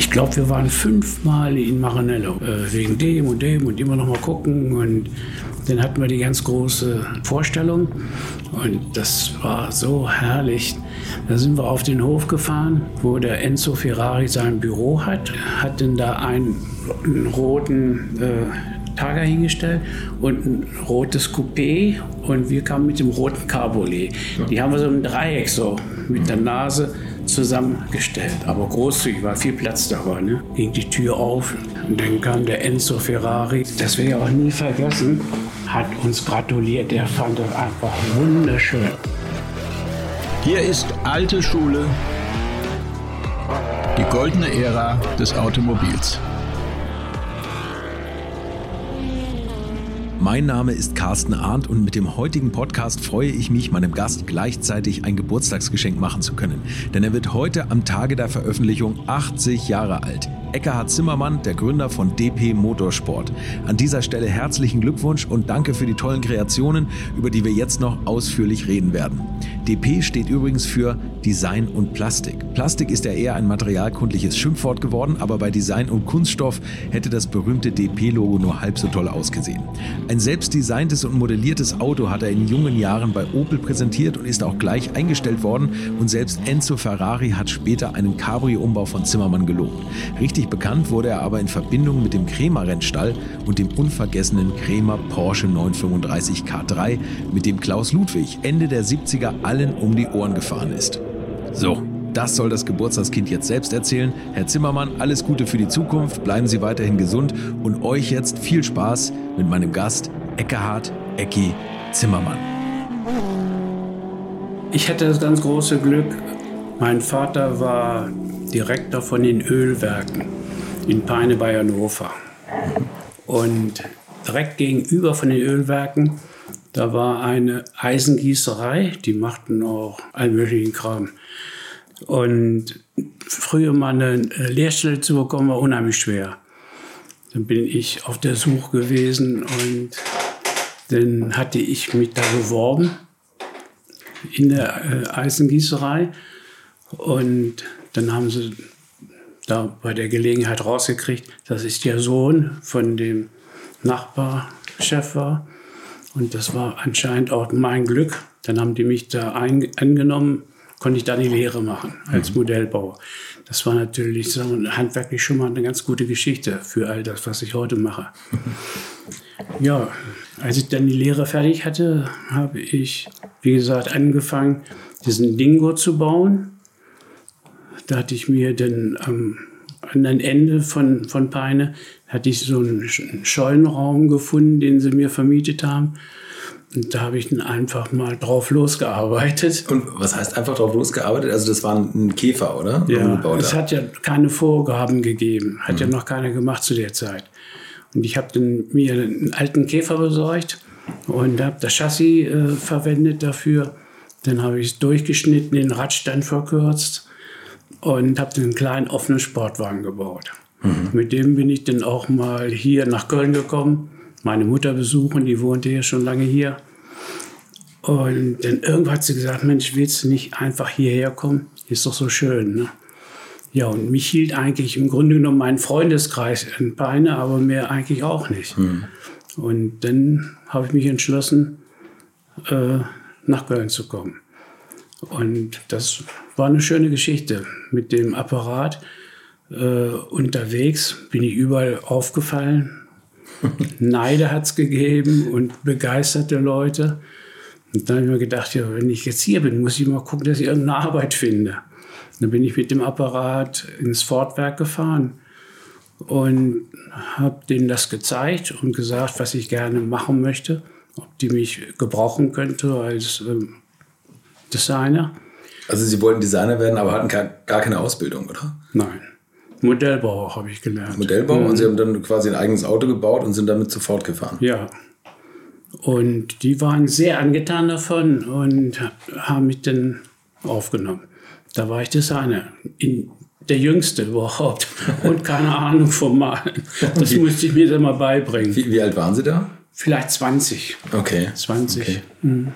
Ich glaube, wir waren fünfmal in Maranello. Äh, wegen dem und dem und immer noch mal gucken. Und dann hatten wir die ganz große Vorstellung. Und das war so herrlich. Da sind wir auf den Hof gefahren, wo der Enzo Ferrari sein Büro hat. Hat dann da einen, einen roten äh, Targa hingestellt und ein rotes Coupé. Und wir kamen mit dem roten Cabriolet. Die haben wir so im Dreieck so mit der Nase zusammengestellt, aber großzügig, war viel Platz da war. Ne? Ging die Tür auf und dann kam der Enzo Ferrari. Das werde ich auch nie vergessen. Hat uns gratuliert. Der fand das einfach wunderschön. Hier ist alte Schule, die goldene Ära des Automobils. Mein Name ist Carsten Arndt und mit dem heutigen Podcast freue ich mich, meinem Gast gleichzeitig ein Geburtstagsgeschenk machen zu können. Denn er wird heute am Tage der Veröffentlichung 80 Jahre alt. Eckhard Zimmermann, der Gründer von DP Motorsport. An dieser Stelle herzlichen Glückwunsch und danke für die tollen Kreationen, über die wir jetzt noch ausführlich reden werden. DP steht übrigens für Design und Plastik. Plastik ist ja eher ein materialkundliches Schimpfwort geworden, aber bei Design und Kunststoff hätte das berühmte DP-Logo nur halb so toll ausgesehen. Ein selbst designtes und modelliertes Auto hat er in jungen Jahren bei Opel präsentiert und ist auch gleich eingestellt worden und selbst Enzo Ferrari hat später einen Cabrio-Umbau von Zimmermann gelobt. Richtig Richtig bekannt wurde er aber in Verbindung mit dem Krämer Rennstall und dem unvergessenen Krämer Porsche 935 K3, mit dem Klaus Ludwig Ende der 70er allen um die Ohren gefahren ist. So, das soll das Geburtstagskind jetzt selbst erzählen. Herr Zimmermann, alles Gute für die Zukunft, bleiben Sie weiterhin gesund und euch jetzt viel Spaß mit meinem Gast Eckehard Ecki Zimmermann. Ich hatte das ganz große Glück. Mein Vater war Direktor von den Ölwerken in Peine bei Hannover. Und direkt gegenüber von den Ölwerken, da war eine Eisengießerei, die machten auch allen möglichen Kram. Und früher mal eine Lehrstelle zu bekommen, war unheimlich schwer. Dann bin ich auf der Suche gewesen und dann hatte ich mich da beworben in der äh, Eisengießerei. Und dann haben sie da bei der Gelegenheit rausgekriegt, dass ich der Sohn von dem Nachbarchef war. Und das war anscheinend auch mein Glück. Dann haben die mich da angenommen, konnte ich da die Lehre machen als mhm. Modellbauer. Das war natürlich so handwerklich schon mal eine ganz gute Geschichte für all das, was ich heute mache. ja, als ich dann die Lehre fertig hatte, habe ich, wie gesagt, angefangen, diesen Dingo zu bauen. Da hatte ich mir dann am anderen Ende von, von Peine, hatte ich so einen Scheunenraum gefunden, den sie mir vermietet haben. Und da habe ich dann einfach mal drauf losgearbeitet. Und was heißt einfach drauf losgearbeitet? Also das war ein Käfer, oder? Ja, es hat ja keine Vorgaben gegeben. Hat mhm. ja noch keiner gemacht zu der Zeit. Und ich habe dann mir einen alten Käfer besorgt und habe das Chassis äh, verwendet dafür. Dann habe ich es durchgeschnitten, den Radstand verkürzt und habe einen kleinen offenen Sportwagen gebaut. Mhm. Mit dem bin ich dann auch mal hier nach Köln gekommen, meine Mutter besuchen, die wohnte ja schon lange hier. Und dann irgendwann hat sie gesagt, Mensch, willst du nicht einfach hierher kommen? Ist doch so schön. Ne? Ja, und mich hielt eigentlich im Grunde genommen mein Freundeskreis in Beine, aber mehr eigentlich auch nicht. Mhm. Und dann habe ich mich entschlossen, äh, nach Köln zu kommen. Und das war eine schöne Geschichte mit dem Apparat. Äh, unterwegs bin ich überall aufgefallen. Neide hat es gegeben und begeisterte Leute. Und dann habe ich mir gedacht, ja, wenn ich jetzt hier bin, muss ich mal gucken, dass ich irgendeine Arbeit finde. Dann bin ich mit dem Apparat ins Fortwerk gefahren und habe denen das gezeigt und gesagt, was ich gerne machen möchte, ob die mich gebrauchen könnte als ähm, Designer. Also Sie wollten Designer werden, aber hatten gar keine Ausbildung, oder? Nein. Modellbauer habe ich gelernt. Modellbau mhm. und Sie haben dann quasi ein eigenes Auto gebaut und sind damit sofort gefahren. Ja. Und die waren sehr angetan davon und haben mich dann aufgenommen. Da war ich Designer. In, der Jüngste überhaupt. Und keine Ahnung vom Malen. Das musste ich mir dann mal beibringen. Wie, wie alt waren Sie da? Vielleicht 20. Okay. 20. Okay. Mhm.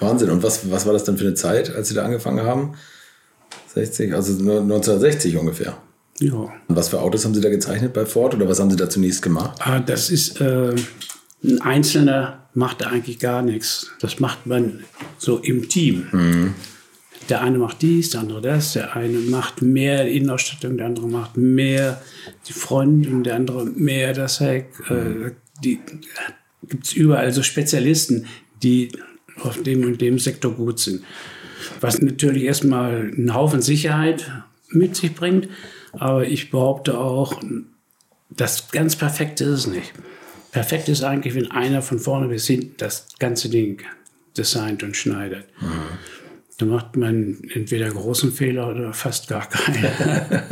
Wahnsinn. Und was, was war das denn für eine Zeit, als Sie da angefangen haben? 60, also 1960 ungefähr. Ja. Und was für Autos haben Sie da gezeichnet bei Ford oder was haben Sie da zunächst gemacht? Ah, das ist, äh, ein Einzelner macht da eigentlich gar nichts. Das macht man so im Team. Der eine macht dies, der andere das, der eine macht mehr Innenausstattung, der andere macht mehr die Front und der andere mehr das Heck. Äh, die gibt es überall so Spezialisten, die auf dem und dem Sektor gut sind. Was natürlich erstmal einen Haufen Sicherheit mit sich bringt, aber ich behaupte auch, das ganz Perfekte ist es nicht. Perfekt ist eigentlich, wenn einer von vorne bis hinten das ganze Ding designt und schneidet. Da macht man entweder großen Fehler oder fast gar keinen.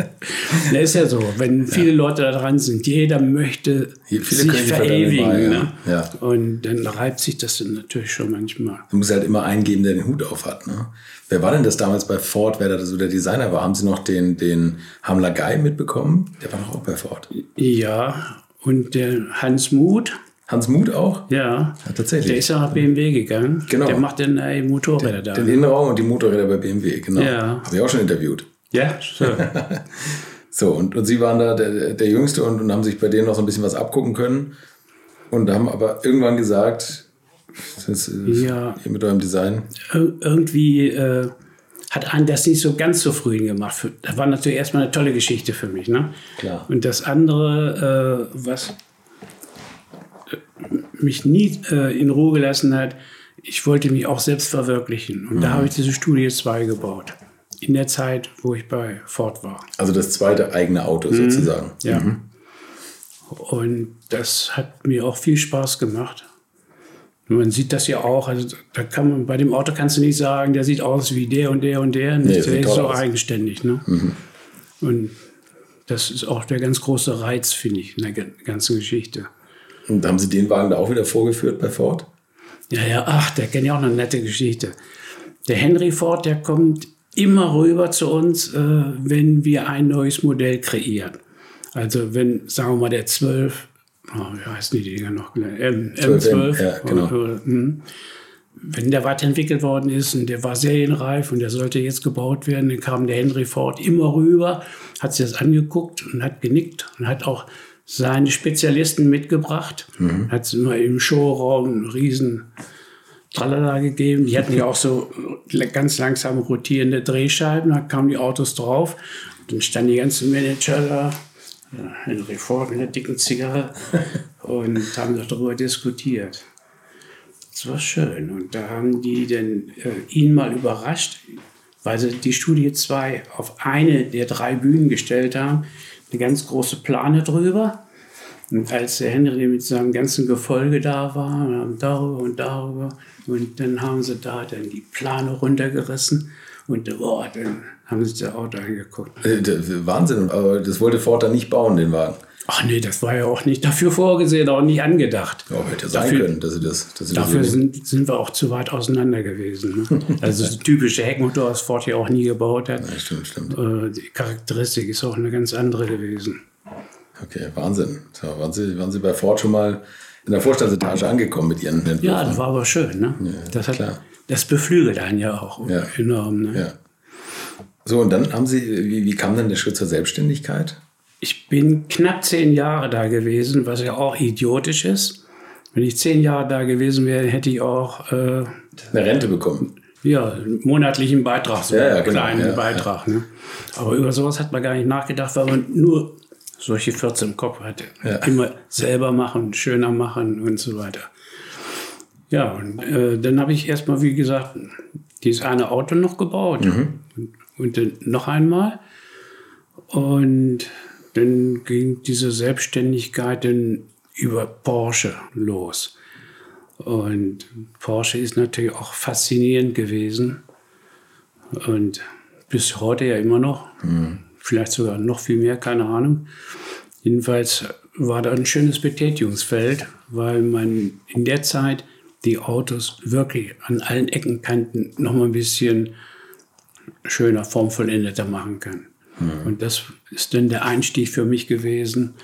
das ist ja so, wenn viele Leute da dran sind, jeder möchte sich sich verewigen. dabei, ja. Ne? Ja. Und dann reibt sich das dann natürlich schon manchmal. Du musst halt immer einen geben, der den Hut auf hat. Ne? Wer war denn das damals bei Ford, wer da so der Designer war? Haben Sie noch den, den Hamler Guy mitbekommen? Der war doch auch bei Ford. Ja, und der Hans Muth, Hans Muth auch? ja, Ja, tatsächlich. der ist ja nach BMW gegangen. Genau. Der macht dann äh, Motorräder da. Den Innenraum und die Motorräder bei BMW, genau. Ja. Habe ich auch schon interviewt. Ja, so. So, und, und Sie waren da der, der Jüngste und, und haben sich bei denen noch so ein bisschen was abgucken können und haben aber irgendwann gesagt, das ist, Ja. ihr mit eurem Design. Ir irgendwie äh, hat einen das nicht so ganz zufrieden gemacht. Für, das war natürlich erstmal eine tolle Geschichte für mich. Ne? Klar. Und das andere, äh, was äh, mich nie äh, in Ruhe gelassen hat, ich wollte mich auch selbst verwirklichen. Und da habe ich diese Studie 2 gebaut. In der Zeit, wo ich bei Ford war. Also das zweite eigene Auto Mhm. sozusagen. Ja. Und das hat mir auch viel Spaß gemacht. Man sieht das ja auch, also da kann man, bei dem Auto kannst du nicht sagen, der sieht aus wie der und der und der. Nee, der ist so aus. Mhm. eigenständig. Ne? Und das ist auch der ganz große Reiz, finde ich, in der gan- ganzen Geschichte. Und haben Sie den Wagen da auch wieder vorgeführt bei Ford? Ja, ja, ach, der kennt ja auch eine nette Geschichte. Der Henry Ford, der kommt immer rüber zu uns, äh, wenn wir ein neues Modell kreieren. Also wenn, sagen wir mal, der 12, oh, wie heißen die Dinger noch? M, 12, M12. ja, genau. oder, hm. wenn der weiterentwickelt worden ist und der war serienreif und der sollte jetzt gebaut werden, dann kam der Henry Ford immer rüber, hat sich das angeguckt und hat genickt und hat auch seine Spezialisten mitgebracht, hat es immer im Showraum einen riesen Tralala gegeben. Die hatten ja auch so ganz langsam rotierende Drehscheiben, da kamen die Autos drauf. Und dann standen die ganzen Manager da, äh, Henry Ford mit einer dicken Zigarre und haben darüber diskutiert. Das war schön. Und da haben die dann äh, ihn mal überrascht, weil sie die Studie 2 auf eine der drei Bühnen gestellt haben. Eine ganz große Plane drüber. Und als der Henry mit seinem ganzen Gefolge da war, haben darüber und darüber, und dann haben sie da dann die Plane runtergerissen und boah, dann haben sie das Auto angeguckt. Äh, Wahnsinn, aber das wollte Ford dann nicht bauen, den Wagen. Ach nee, das war ja auch nicht dafür vorgesehen, auch nicht angedacht. Ja, hätte sein Dafür- können, dass sie das, dass sie das Dafür so- sind, sind wir auch zu weit auseinander gewesen. Ne? Also das typische Heckmotor, das Ford ja auch nie gebaut hat. Ja, stimmt, stimmt. Äh, Die Charakteristik ist auch eine ganz andere gewesen. Okay, Wahnsinn. So, waren, sie, waren Sie bei Ford schon mal in der Vorstandsetage angekommen mit Ihren Entwürfen? Ja, das war aber schön. Ne? das, hat, klar. das beflügelt einen ja auch Ja. enorm. Ne? Ja. So, und dann haben Sie, wie, wie kam dann der Schritt zur Selbstständigkeit? Ich bin knapp zehn Jahre da gewesen, was ja auch idiotisch ist. Wenn ich zehn Jahre da gewesen wäre, hätte ich auch äh, Eine Rente bekommen. ja, einen monatlichen Beitrag, so Ja, ja, einen genau, kleinen ja, Beitrag. Ne? Aber über sowas hat man gar nicht nachgedacht, weil man nur solche 14 im Kopf hatte. Ja. Immer selber machen, schöner machen und so weiter. Ja, und äh, dann habe ich erstmal, wie gesagt, dieses eine Auto noch gebaut. Mhm. Und, und dann noch einmal. Und dann ging diese Selbstständigkeit dann über Porsche los. Und Porsche ist natürlich auch faszinierend gewesen. Und bis heute ja immer noch. Vielleicht sogar noch viel mehr, keine Ahnung. Jedenfalls war da ein schönes Betätigungsfeld, weil man in der Zeit die Autos wirklich an allen Ecken, Kanten noch mal ein bisschen schöner, formvollendeter machen kann. Und das ist dann der Einstieg für mich gewesen.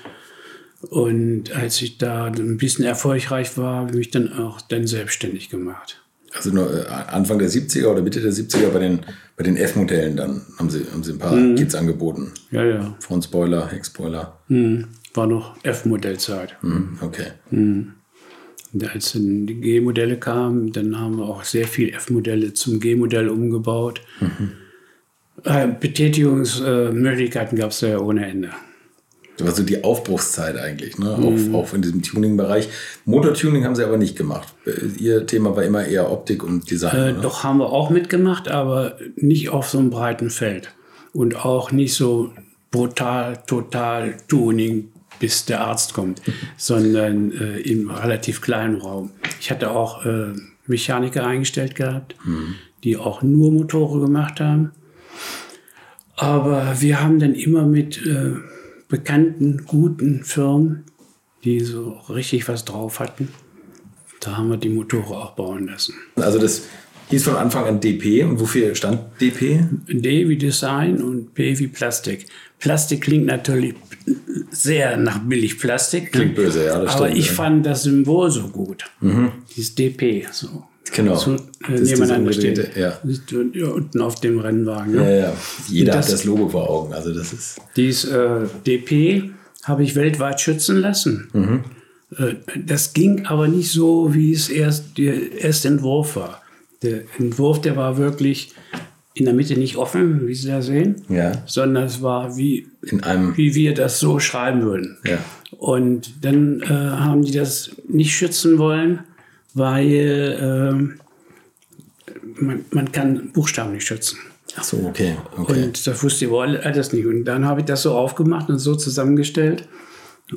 Und als ich da ein bisschen erfolgreich war, habe ich mich dann auch dann selbstständig gemacht. Also nur äh, Anfang der 70er oder Mitte der 70er bei den, bei den F-Modellen dann haben sie, haben sie ein paar mhm. Kits angeboten. Ja, ja. Frontspoiler, Heckspoiler. Mhm. War noch F-Modellzeit. Mhm. Okay. Mhm. Als dann die G-Modelle kamen, dann haben wir auch sehr viel F-Modelle zum G-Modell umgebaut. Mhm. Äh, Betätigungsmöglichkeiten gab es ja ohne Ende. Das war so die Aufbruchszeit eigentlich, ne? Mhm. Auch, auch in diesem Tuning-Bereich. Motortuning haben sie aber nicht gemacht. Ihr Thema war immer eher Optik und Design. Äh, ne? Doch haben wir auch mitgemacht, aber nicht auf so einem breiten Feld. Und auch nicht so brutal, total Tuning, bis der Arzt kommt, sondern äh, im relativ kleinen Raum. Ich hatte auch äh, Mechaniker eingestellt gehabt, mhm. die auch nur Motore gemacht haben. Aber wir haben dann immer mit äh, bekannten, guten Firmen, die so richtig was drauf hatten. Da haben wir die Motore auch bauen lassen. Also das hieß von Anfang an DP und wofür stand DP? D wie Design und P wie Plastik. Plastik klingt natürlich sehr nach Billigplastik. Ne? Klingt böse, ja. Das Aber stimmt, ich ja. fand das Symbol so gut. Mhm. Dieses DP. So. Genau. So, äh, nebeneinander steht. Ja. Unten auf dem Rennwagen. Ne? Ja, ja. Jeder das, hat das Logo vor Augen. Also das ist. Dieses äh, DP habe ich weltweit schützen lassen. Mhm. Äh, das ging aber nicht so, wie es erst der erste Entwurf war. Der Entwurf, der war wirklich in der Mitte nicht offen, wie Sie da sehen, ja. sondern es war wie, in einem wie wir das so schreiben würden. Ja. Und dann äh, haben die das nicht schützen wollen weil äh, man, man kann Buchstaben nicht schützen. Ach so, okay. okay. Und das wusste ich wohl alles nicht. Und dann habe ich das so aufgemacht und so zusammengestellt.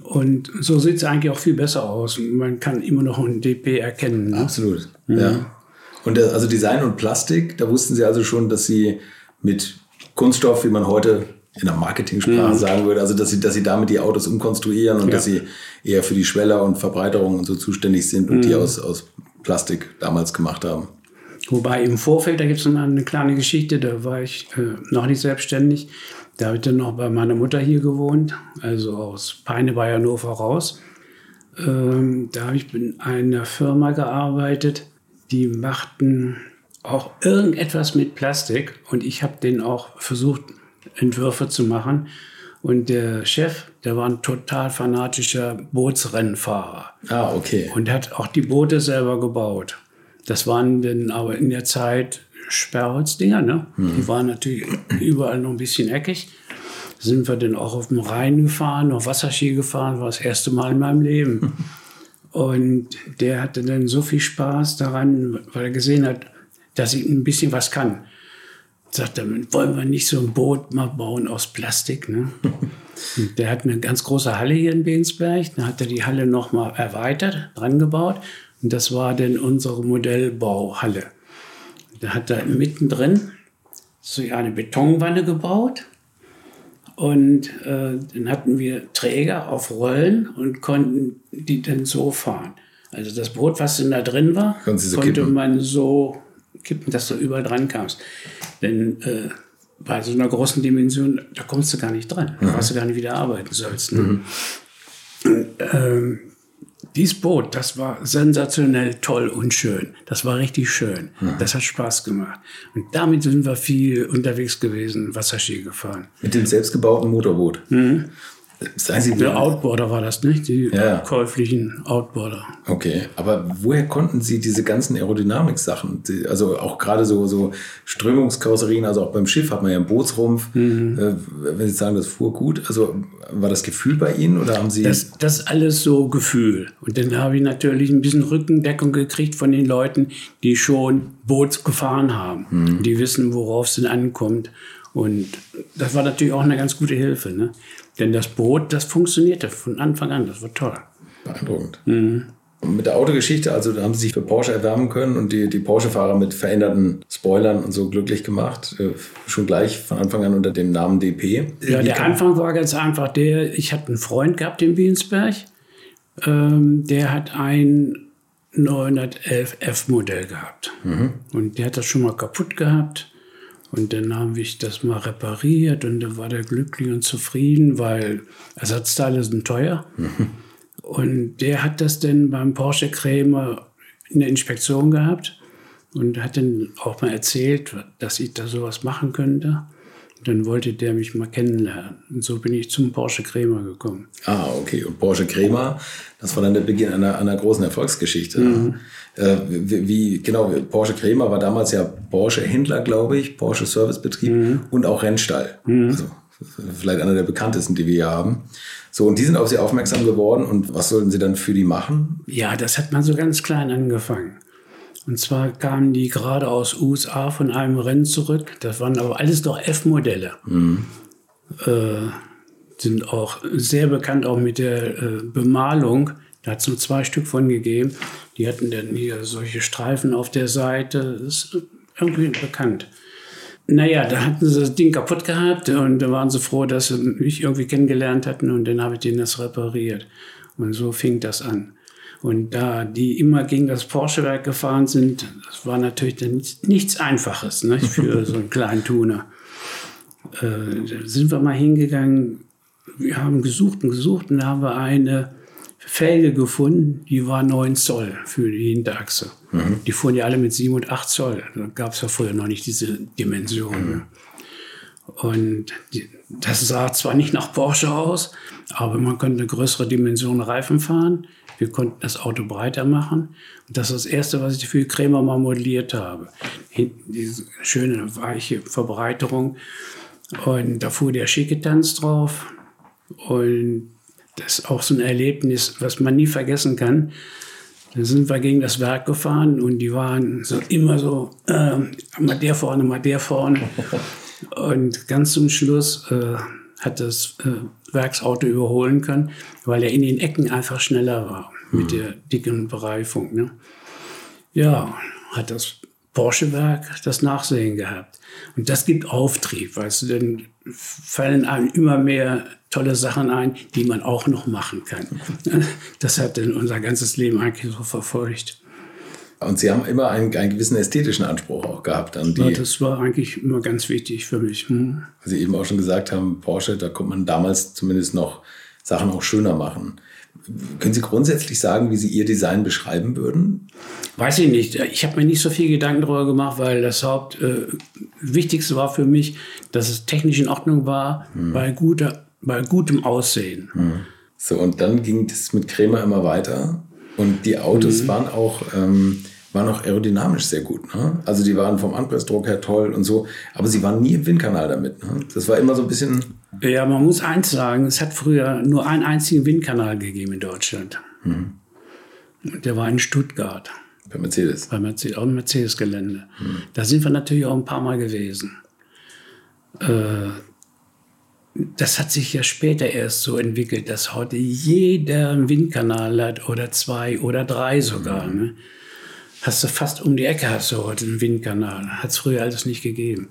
Und so sieht es eigentlich auch viel besser aus. Man kann immer noch ein DP erkennen. Ne? Absolut, mhm. ja. Und das, also Design und Plastik, da wussten Sie also schon, dass Sie mit Kunststoff, wie man heute in der Marketingsprache mhm. sagen würde, also dass Sie, dass Sie damit die Autos umkonstruieren und ja. dass Sie eher für die Schweller und Verbreiterung und so zuständig sind und mhm. die aus, aus Plastik damals gemacht haben. Wobei im Vorfeld, da gibt es noch eine kleine Geschichte, da war ich äh, noch nicht selbstständig. Da habe ich dann noch bei meiner Mutter hier gewohnt, also aus Peine bei Hannover raus. Ähm, da habe ich in einer Firma gearbeitet, die machten auch irgendetwas mit Plastik und ich habe denen auch versucht, Entwürfe zu machen. Und der Chef, der war ein total fanatischer Bootsrennfahrer. Ah, okay. Und hat auch die Boote selber gebaut. Das waren dann aber in der Zeit Sperrholzdinger, ne? Mhm. Die waren natürlich überall noch ein bisschen eckig. Sind wir dann auch auf dem Rhein gefahren, auf Wasserski gefahren, war das erste Mal in meinem Leben. Und der hatte dann so viel Spaß daran, weil er gesehen hat, dass ich ein bisschen was kann sagt er, wollen wir nicht so ein Boot mal bauen aus Plastik? Ne? der hat eine ganz große Halle hier in Bensberg. Dann hat er die Halle nochmal erweitert, dran gebaut. Und das war dann unsere Modellbauhalle. Da hat er mittendrin so eine Betonwanne gebaut. Und äh, dann hatten wir Träger auf Rollen und konnten die dann so fahren. Also das Boot, was denn da drin war, so konnte kippen. man so kippen, dass du überall dran kamst. Denn äh, bei so einer großen Dimension, da kommst du gar nicht dran. Da weißt du gar nicht, wie du arbeiten sollst. Ne? Mhm. Und, ähm, dieses Boot, das war sensationell toll und schön. Das war richtig schön. Mhm. Das hat Spaß gemacht. Und damit sind wir viel unterwegs gewesen, Wasserski gefahren. Mit dem selbstgebauten Motorboot. Mhm. Seien Sie Der Outboarder war das, nicht? Die ja. käuflichen Outboarder. Okay, aber woher konnten Sie diese ganzen Aerodynamik-Sachen? Also auch gerade so, so Strömungskarosserien, also auch beim Schiff hat man ja einen Bootsrumpf. Mhm. Äh, wenn Sie sagen, das fuhr gut, also war das Gefühl bei Ihnen oder haben Sie. Das, das alles so Gefühl. Und dann habe ich natürlich ein bisschen Rückendeckung gekriegt von den Leuten, die schon Boot gefahren haben. Mhm. Die wissen, worauf es denn ankommt. Und das war natürlich auch eine ganz gute Hilfe. Ne? Denn das Boot, das funktionierte von Anfang an. Das war toll. Beeindruckend. Mhm. Und mit der Autogeschichte, also da haben sie sich für Porsche erwärmen können und die, die Porsche-Fahrer mit veränderten Spoilern und so glücklich gemacht. Äh, schon gleich von Anfang an unter dem Namen DP. Ja, Wie der Anfang war ganz einfach der, ich hatte einen Freund gehabt in Wiensberg, ähm, der hat ein 911 F-Modell gehabt. Mhm. Und der hat das schon mal kaputt gehabt. Und dann habe ich das mal repariert und dann war der glücklich und zufrieden, weil Ersatzteile sind teuer. Mhm. Und der hat das dann beim Porsche Krämer in der Inspektion gehabt. und hat dann auch mal erzählt, dass ich da sowas machen könnte. Und dann wollte der mich mal kennenlernen. Und so bin ich zum Porsche Kremer gekommen. Ah, okay. Und Porsche Kremer, das war dann der Beginn einer, einer großen Erfolgsgeschichte. Mhm. Äh, wie, genau, Porsche Kremer war damals ja Porsche-Händler, glaube ich, Porsche Servicebetrieb mhm. und auch Rennstall. Mhm. Also vielleicht einer der bekanntesten, die wir hier haben. So, und die sind auf Sie aufmerksam geworden. Und was sollten Sie dann für die machen? Ja, das hat man so ganz klein angefangen. Und zwar kamen die gerade aus USA von einem Rennen zurück. Das waren aber alles doch F-Modelle. Mhm. Äh, sind auch sehr bekannt auch mit der äh, Bemalung. Da hat es nur zwei Stück von gegeben. Die hatten dann hier solche Streifen auf der Seite. Das ist irgendwie bekannt. Naja, da hatten sie das Ding kaputt gehabt und da waren sie froh, dass sie mich irgendwie kennengelernt hatten und dann habe ich denen das repariert. Und so fing das an. Und da die immer gegen das Porsche-Werk gefahren sind, das war natürlich nichts Einfaches ne, für so einen kleinen Tuner. Äh, da sind wir mal hingegangen, wir haben gesucht und gesucht und da haben wir eine Felge gefunden, die war 9 Zoll für die Hinterachse. Mhm. Die fuhren ja alle mit 7 und 8 Zoll. Da gab es ja vorher noch nicht diese Dimensionen. Mhm. Und die, das sah zwar nicht nach Porsche aus, aber man konnte eine größere Dimension Reifen fahren. Wir konnten das Auto breiter machen. Und das ist das Erste, was ich für Krämer mal modelliert habe. Hinten diese schöne, weiche Verbreiterung. Und da fuhr der Schicketanz drauf. Und das ist auch so ein Erlebnis, was man nie vergessen kann. Da sind wir gegen das Werk gefahren und die waren so immer so, äh, mal der vorne, mal der vorne. Und ganz zum Schluss äh, hat das äh, Werksauto überholen können, weil er in den Ecken einfach schneller war mit mhm. der dicken Bereifung. Ne? Ja, hat das Porsche-Werk das Nachsehen gehabt. Und das gibt Auftrieb, weißt du, denn fallen einem immer mehr tolle Sachen ein, die man auch noch machen kann. Das hat dann unser ganzes Leben eigentlich so verfolgt. Und Sie haben immer einen, einen gewissen ästhetischen Anspruch auch gehabt an die. Ja, das war eigentlich immer ganz wichtig für mich. Hm. Sie eben auch schon gesagt haben, Porsche, da konnte man damals zumindest noch Sachen auch schöner machen. Können Sie grundsätzlich sagen, wie Sie Ihr Design beschreiben würden? Weiß ich nicht. Ich habe mir nicht so viel Gedanken darüber gemacht, weil das Haupt äh, war für mich, dass es technisch in Ordnung war, hm. bei, guter, bei gutem Aussehen. Hm. So, und dann ging es mit Krämer immer weiter. Und die Autos mhm. waren auch ähm, waren auch aerodynamisch sehr gut. Ne? Also die waren vom Anpressdruck her toll und so, aber sie waren nie im Windkanal damit. Ne? Das war immer so ein bisschen. Ja, man muss eins sagen, es hat früher nur einen einzigen Windkanal gegeben in Deutschland. Mhm. Und der war in Stuttgart. Bei Mercedes. Bei Mercedes, auch im Mercedes-Gelände. Mhm. Da sind wir natürlich auch ein paar Mal gewesen. Äh, das hat sich ja später erst so entwickelt, dass heute jeder einen Windkanal hat oder zwei oder drei sogar. Mhm. Ne? Hast du fast um die Ecke hast du heute einen Windkanal. Hat es früher alles nicht gegeben.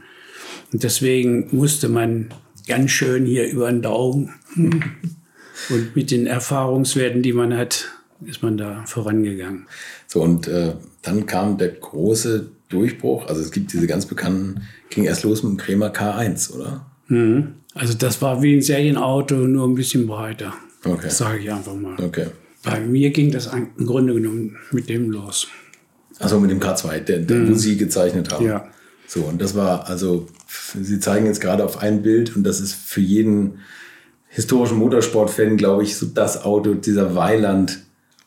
Und deswegen musste man ganz schön hier über den Daumen und mit den Erfahrungswerten, die man hat, ist man da vorangegangen. So, und äh, dann kam der große Durchbruch. Also es gibt diese ganz bekannten, ging erst los mit dem Kremer K1, oder? Mhm. Also das war wie ein Serienauto, nur ein bisschen breiter. Okay. Sage ich einfach mal. Okay. Bei mir ging das im Grunde genommen mit dem los. Also mit dem K2, der, der mhm. wo Sie gezeichnet haben. Ja. So, und das war, also, Sie zeigen jetzt gerade auf ein Bild und das ist für jeden historischen Motorsport-Fan, glaube ich, so das Auto, dieser Weiland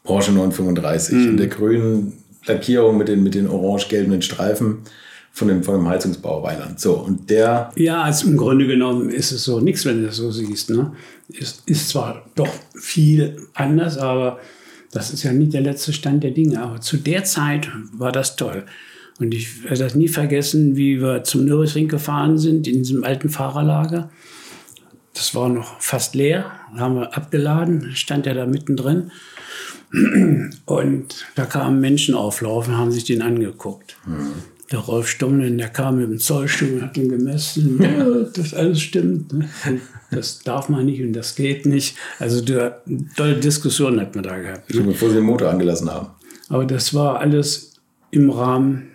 Porsche 935 mhm. und der grünen Lackierung mit den, mit den orange-gelben Streifen von dem, von dem Heizungsbau Weiland. So, und der. Ja, also im Grunde genommen ist es so nichts, wenn du das so siehst. Ne? Ist, ist zwar doch viel anders, aber das ist ja nicht der letzte Stand der Dinge, aber zu der Zeit war das toll. Und ich werde das nie vergessen, wie wir zum Nürburgring gefahren sind, in diesem alten Fahrerlager. Das war noch fast leer, haben wir abgeladen, stand er da mittendrin. Und da kamen Menschen auflaufen, haben sich den angeguckt. Mhm der Rolf Stummlen, der kam mit dem Zollstuhl, hat ihn gemessen, ja, das alles stimmt. Ne? Das darf man nicht und das geht nicht. Also eine tolle Diskussion hat man da gehabt. Ne? Bevor sie den Motor angelassen haben. Aber das war alles im Rahmen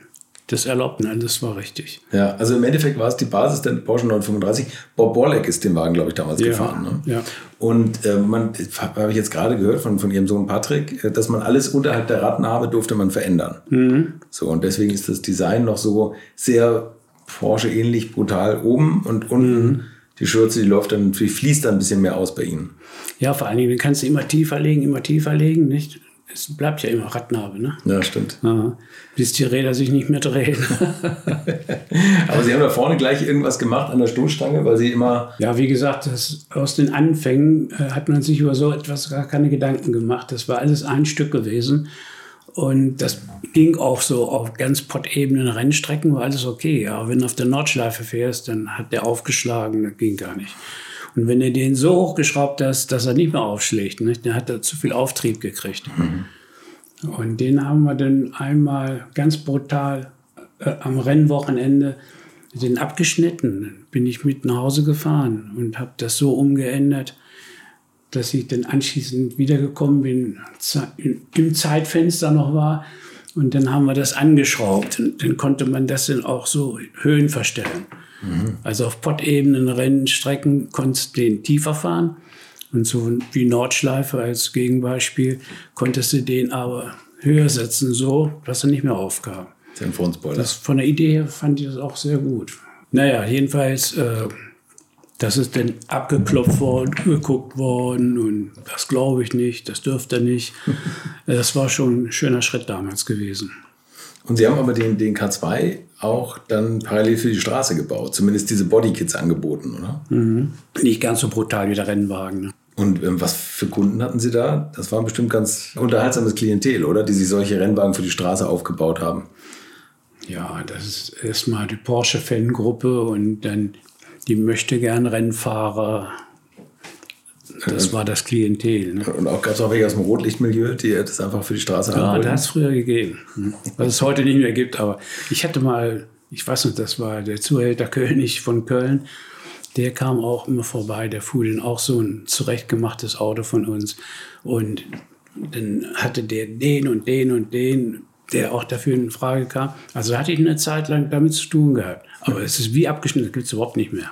das erlaubten. Das war richtig. Ja, also im Endeffekt war es die Basis der Porsche 935. Bob Borleck ist den Wagen, glaube ich, damals Ja, gefahren. Ne? ja. Und äh, man habe ich jetzt gerade gehört von, von ihrem Sohn Patrick, äh, dass man alles unterhalb der Radnabe durfte man verändern. Mhm. So, und deswegen ist das Design noch so sehr Porsche-ähnlich brutal oben und unten Mhm. die Schürze, die läuft dann, die fließt dann ein bisschen mehr aus bei ihnen. Ja, vor allen Dingen, den kannst du immer tiefer legen, immer tiefer legen, nicht? Es bleibt ja immer Radnabe, ne? Ja, stimmt. Ja, bis die Räder sich nicht mehr drehen. Aber sie haben da vorne gleich irgendwas gemacht an der Stoßstange, weil sie immer ja, wie gesagt, das, aus den Anfängen äh, hat man sich über so etwas gar keine Gedanken gemacht. Das war alles ein Stück gewesen. Und das ging auch so auf ganz pottebenen Rennstrecken, war alles okay. Aber wenn du auf der Nordschleife fährst, dann hat der aufgeschlagen, das ging gar nicht. Und wenn du den so hochgeschraubt hast, dass er nicht mehr aufschlägt, nicht, dann hat er zu viel Auftrieb gekriegt. Und den haben wir dann einmal ganz brutal äh, am Rennwochenende den abgeschnitten. Dann bin ich mit nach Hause gefahren und habe das so umgeändert, dass ich dann anschließend wiedergekommen bin, im Zeitfenster noch war. Und dann haben wir das angeschraubt. Und dann konnte man das dann auch so Höhen verstellen. Also auf Pottebenen, Rennstrecken konntest du den tiefer fahren. Und so wie Nordschleife als Gegenbeispiel konntest du den aber höher setzen, so dass er nicht mehr aufkam. Frontspoiler. Das, von der Idee her fand ich das auch sehr gut. Naja, jedenfalls, äh, das ist dann abgeklopft worden, geguckt worden und das glaube ich nicht, das dürfte nicht. Das war schon ein schöner Schritt damals gewesen. Und sie haben aber den, den K2 auch dann parallel für die Straße gebaut, zumindest diese Bodykits angeboten, oder? Nicht ganz so brutal wie der Rennwagen. Ne? Und ähm, was für Kunden hatten Sie da? Das war bestimmt ganz unterhaltsames Klientel, oder? Die sich solche Rennwagen für die Straße aufgebaut haben. Ja, das ist erstmal die Porsche-Fangruppe und dann die möchte gern Rennfahrer. Das war das Klientel. Ne? Und auch gab es auch welche aus dem Rotlichtmilieu, die das einfach für die Straße haben Ja, wollten. das hat es früher gegeben. Hm. Was es heute nicht mehr gibt. Aber ich hatte mal, ich weiß nicht, das war der Zuhälter König von Köln. Der kam auch immer vorbei, der fuhr den auch so ein zurechtgemachtes Auto von uns. Und dann hatte der den und den und den, der auch dafür in Frage kam. Also hatte ich eine Zeit lang damit zu tun gehabt. Aber es ist wie abgeschnitten, das gibt es überhaupt nicht mehr.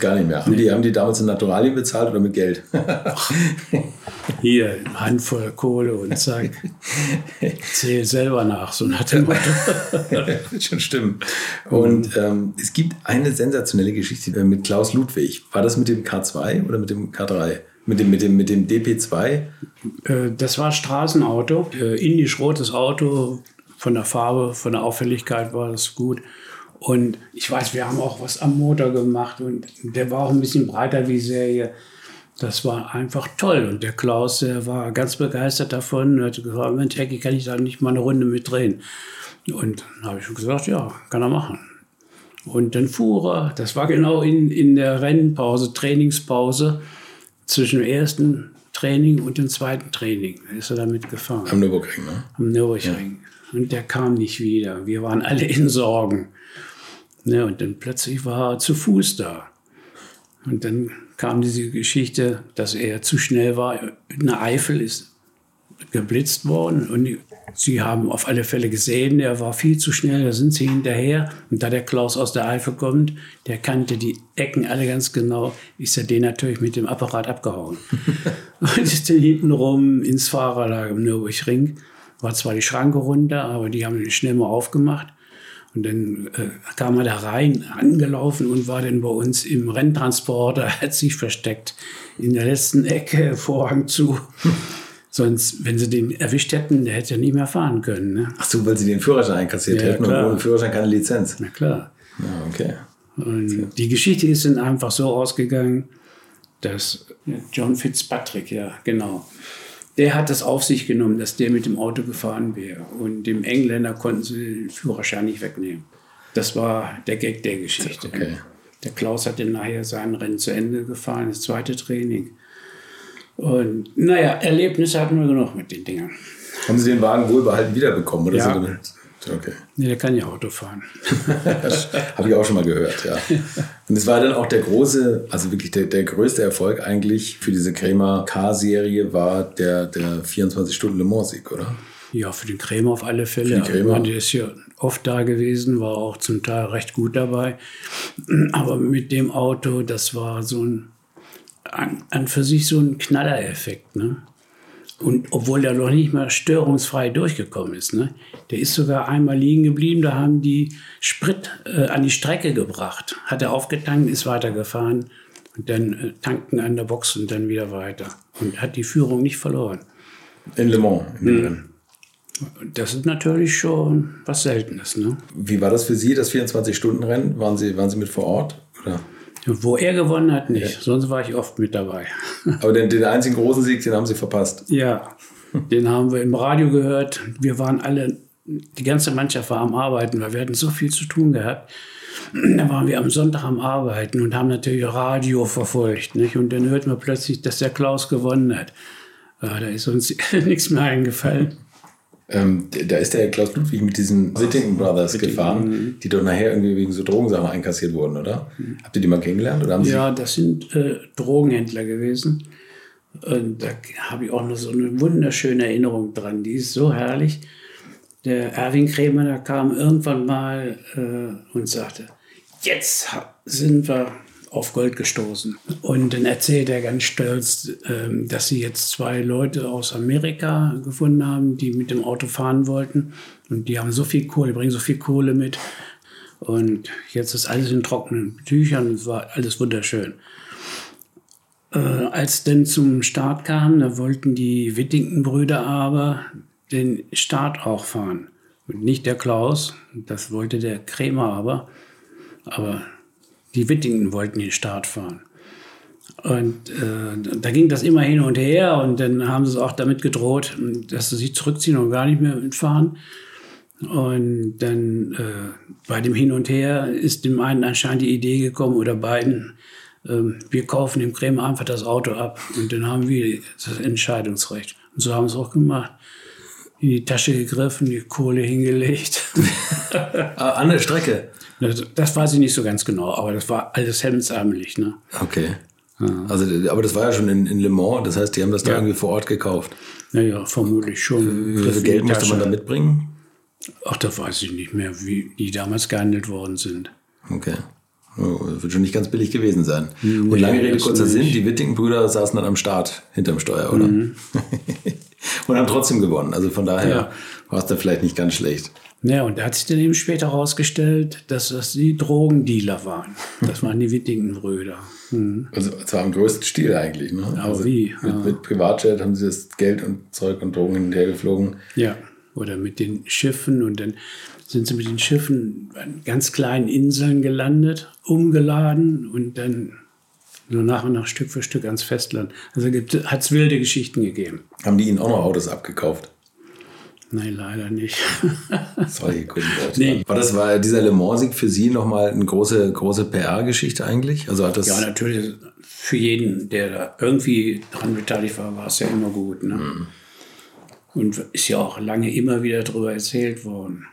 Gar nicht mehr. Haben, die, haben die damals in Naturalien bezahlt oder mit Geld? Hier, eine Handvoll Kohle und zack. Zähl selber nach, so nach dem Motto. wird schon stimmen. Und ähm, es gibt eine sensationelle Geschichte mit Klaus Ludwig. War das mit dem K2 oder mit dem K3? Mit Mit dem, mit dem, mit dem DP2? Äh, das war Straßenauto, äh, indisch-rotes Auto, von der Farbe, von der Auffälligkeit war das gut. Und ich weiß, wir haben auch was am Motor gemacht und der war auch ein bisschen breiter wie Serie. Das war einfach toll. Und der Klaus, der war ganz begeistert davon und hat gesagt, Mensch, Ecki, kann ich da nicht mal eine Runde mitdrehen? Und dann habe ich gesagt, ja, kann er machen. Und dann fuhr er, das war genau in, in der Rennpause, Trainingspause, zwischen dem ersten Training und dem zweiten Training. Da ist er damit gefahren. Am Nürburgring, ne? Am Nürburgring. Ja. Und der kam nicht wieder. Wir waren alle in Sorgen. Ne, und dann plötzlich war er zu Fuß da. Und dann kam diese Geschichte, dass er zu schnell war. Eine Eifel ist geblitzt worden und sie haben auf alle Fälle gesehen, er war viel zu schnell, da sind sie hinterher. Und da der Klaus aus der Eifel kommt, der kannte die Ecken alle ganz genau, ist er den natürlich mit dem Apparat abgehauen. und ist dann hinten rum ins Fahrerlager im Nürburgring. War zwar die Schranke runter, aber die haben ihn schnell mal aufgemacht. Und dann äh, kam er da rein, angelaufen und war dann bei uns im Renntransporter, hat sich versteckt in der letzten Ecke, Vorhang zu. Sonst, wenn sie den erwischt hätten, der hätte ja nie mehr fahren können. Ne? Ach so, weil sie den Führerschein einkassiert ja, hätten klar. und ohne Führerschein keine Lizenz. Na klar. Ja, okay. Und die Geschichte ist dann einfach so ausgegangen, dass John Fitzpatrick, ja, genau, der hat das auf sich genommen, dass der mit dem Auto gefahren wäre. Und dem Engländer konnten sie den Führerschein nicht wegnehmen. Das war der Gag der Geschichte. Okay. Der Klaus hat dann nachher sein Rennen zu Ende gefahren, das zweite Training. Und naja, Erlebnisse hatten wir genug mit den Dingern. Haben Sie den Wagen wohlbehalten wiederbekommen? Oder ja. so? Okay. Nee, der kann ja Auto fahren. Habe ich auch schon mal gehört, ja. Und es war dann auch der große, also wirklich der, der größte Erfolg eigentlich für diese Krämer K-Serie war der, der 24-Stunden-Le Mans-Sieg, oder? Ja, für den Krämer auf alle Fälle. Für den Krämer. Der ist ja oft da gewesen, war auch zum Teil recht gut dabei. Aber mit dem Auto, das war so ein, an, an für sich so ein Knallereffekt. Ne? Und obwohl der noch nicht mal störungsfrei durchgekommen ist. Ne? Der ist sogar einmal liegen geblieben, da haben die Sprit äh, an die Strecke gebracht. Hat er aufgetankt, ist weitergefahren und dann äh, tanken an der Box und dann wieder weiter. Und hat die Führung nicht verloren. In Le Mans, in mhm. Das ist natürlich schon was Seltenes. Ne? Wie war das für Sie, das 24-Stunden-Rennen? Waren Sie, waren Sie mit vor Ort? Oder? Wo er gewonnen hat, nicht. Ja. Sonst war ich oft mit dabei. Aber den, den einzigen großen Sieg, den haben Sie verpasst. Ja, den haben wir im Radio gehört. Wir waren alle, die ganze Mannschaft war am Arbeiten, weil wir hatten so viel zu tun gehabt. Da waren wir am Sonntag am Arbeiten und haben natürlich Radio verfolgt. Nicht? Und dann hört man plötzlich, dass der Klaus gewonnen hat. Ja, da ist uns nichts mehr eingefallen. Ähm, da ist der Klaus Ludwig mit diesen Sitting Brothers Sitting, gefahren, die doch nachher irgendwie wegen so Drogensachen einkassiert wurden, oder? Mhm. Habt ihr die mal kennengelernt? Oder haben ja, das sind äh, Drogenhändler gewesen. Und da habe ich auch noch so eine wunderschöne Erinnerung dran. Die ist so herrlich. Der Erwin Krämer, der kam irgendwann mal äh, und sagte, jetzt sind wir auf Gold gestoßen. Und dann erzählt er ganz stolz, ähm, dass sie jetzt zwei Leute aus Amerika gefunden haben, die mit dem Auto fahren wollten. Und die haben so viel Kohle, bringen so viel Kohle mit. Und jetzt ist alles in trockenen Tüchern. Es war alles wunderschön. Äh, als denn zum Start kam, da wollten die Whittington-Brüder aber den Start auch fahren. Und nicht der Klaus, das wollte der Krämer aber. Aber die Whittington wollten den Start fahren. Und äh, da ging das immer hin und her und dann haben sie es auch damit gedroht, dass sie sich zurückziehen und gar nicht mehr mitfahren. Und dann äh, bei dem Hin und Her ist dem einen anscheinend die Idee gekommen oder beiden, äh, wir kaufen dem Krämer einfach das Auto ab und dann haben wir das Entscheidungsrecht. Und so haben sie es auch gemacht. In die Tasche gegriffen, die Kohle hingelegt. Ah, an der Strecke? Das, das, weiß ich nicht so ganz genau, aber das war alles hemdsärmelig. Ne? Okay. Ja. Also, aber das war ja schon in, in Le Mans, das heißt, die haben das da ja. irgendwie vor Ort gekauft. Naja, vermutlich schon. Wie viel Geld musste man da mitbringen? Ach, da weiß ich nicht mehr, wie die damals gehandelt worden sind. Okay. Oh, das wird schon nicht ganz billig gewesen sein. Nee, Und lange Rede, kurzer Sinn, die Witting-Brüder saßen dann am Start hinterm Steuer, oder? Mhm. Und haben trotzdem gewonnen. Also von daher ja. war es da vielleicht nicht ganz schlecht. Ja, und da hat sich dann eben später herausgestellt, dass das die Drogendealer waren. Das waren die Wittigen-Brüder. Mhm. Also zwar im größten Stil eigentlich, ne? Aber also wie? Mit, ja. mit Privatjet haben sie das Geld und Zeug und Drogen hin und her geflogen. Ja, oder mit den Schiffen und dann sind sie mit den Schiffen an ganz kleinen Inseln gelandet, umgeladen und dann so nach und nach Stück für Stück ans Festland. Also hat es wilde Geschichten gegeben. Haben die ihnen auch noch Autos abgekauft? Nein, leider nicht. Solche Kunden. Nee. War das war dieser Le Mans-Sieg für Sie nochmal eine große, große PR-Geschichte eigentlich? Also hat das ja, natürlich. Für jeden, der da irgendwie dran beteiligt war, war es ja immer gut. Ne? Mhm. Und ist ja auch lange immer wieder darüber erzählt worden.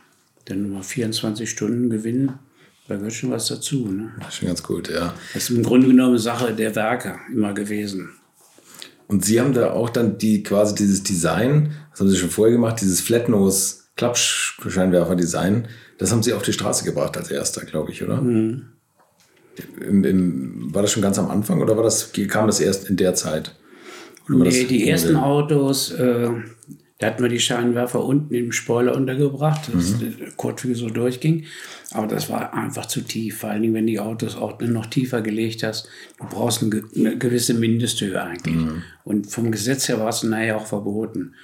Denn nur 24 Stunden gewinnen, da gehört schon was dazu. Ne? Das ist schon ganz gut, ja. Das ist im Grunde genommen Sache der Werke immer gewesen. Und Sie haben da auch dann die quasi dieses Design, das haben Sie schon vorher gemacht, dieses Flatnose Klappscheinwerfer-Design, das haben Sie auf die Straße gebracht als erster, glaube ich, oder? Mhm. In, in, war das schon ganz am Anfang oder war das, kam das erst in der Zeit? nee, die ersten Autos, äh, da hatten wir die Scheinwerfer unten im Spoiler untergebracht, dass mhm. der Kotflügel so durchging. Aber das war einfach zu tief. Vor allen Dingen, wenn die Autos auch noch tiefer gelegt hast. Du brauchst eine, gewisse Mindesthöhe eigentlich. Mhm. Und vom Gesetz her war es nachher auch verboten.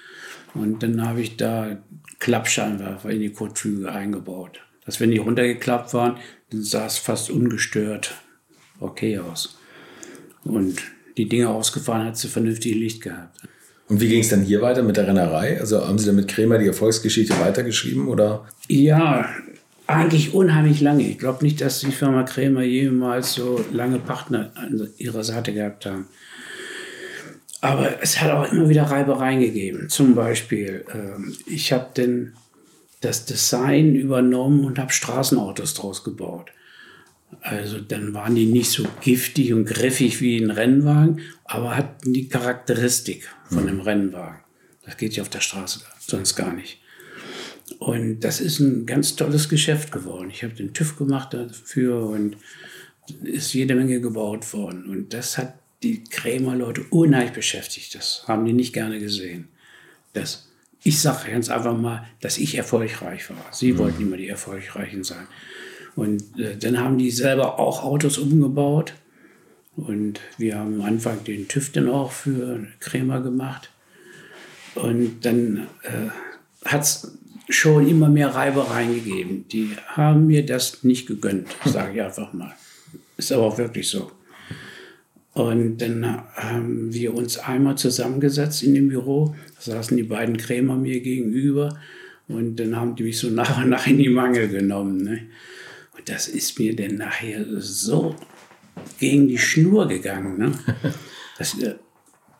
Und dann habe ich da Klappscheinwerfer in die Kotflügel eingebaut. Dass wenn die runtergeklappt waren, dann sah es fast ungestört okay aus. Und die Dinge ausgefahren hat sie vernünftig Licht gehabt. Und wie ging es dann hier weiter mit der Rennerei? Also haben Sie dann mit Krämer die Erfolgsgeschichte weitergeschrieben oder? Ja, eigentlich unheimlich lange. Ich glaube nicht, dass die Firma Krämer jemals so lange Partner an ihrer Seite gehabt haben. Aber es hat auch immer wieder Reibereien gegeben. Zum Beispiel, äh, ich habe das Design übernommen und habe Straßenautos draus gebaut. Also dann waren die nicht so giftig und griffig wie ein Rennwagen, aber hatten die Charakteristik von einem Rennwagen. Das geht ja auf der Straße sonst gar nicht. Und das ist ein ganz tolles Geschäft geworden. Ich habe den TÜV gemacht dafür und ist jede Menge gebaut worden. Und das hat die Krämer-Leute unheimlich beschäftigt. Das haben die nicht gerne gesehen. Das, ich sage ganz einfach mal, dass ich erfolgreich war. Sie mhm. wollten immer die Erfolgreichen sein. Und äh, dann haben die selber auch Autos umgebaut. Und wir haben am Anfang den TÜV dann auch für Krämer gemacht. Und dann äh, hat es schon immer mehr Reibereien gegeben. Die haben mir das nicht gegönnt, sage ich einfach mal. Ist aber auch wirklich so. Und dann haben wir uns einmal zusammengesetzt in dem Büro, da saßen die beiden Krämer mir gegenüber und dann haben die mich so nach und nach in die Mangel genommen. Ne? Das ist mir dann nachher so gegen die Schnur gegangen. Ne? Das, äh,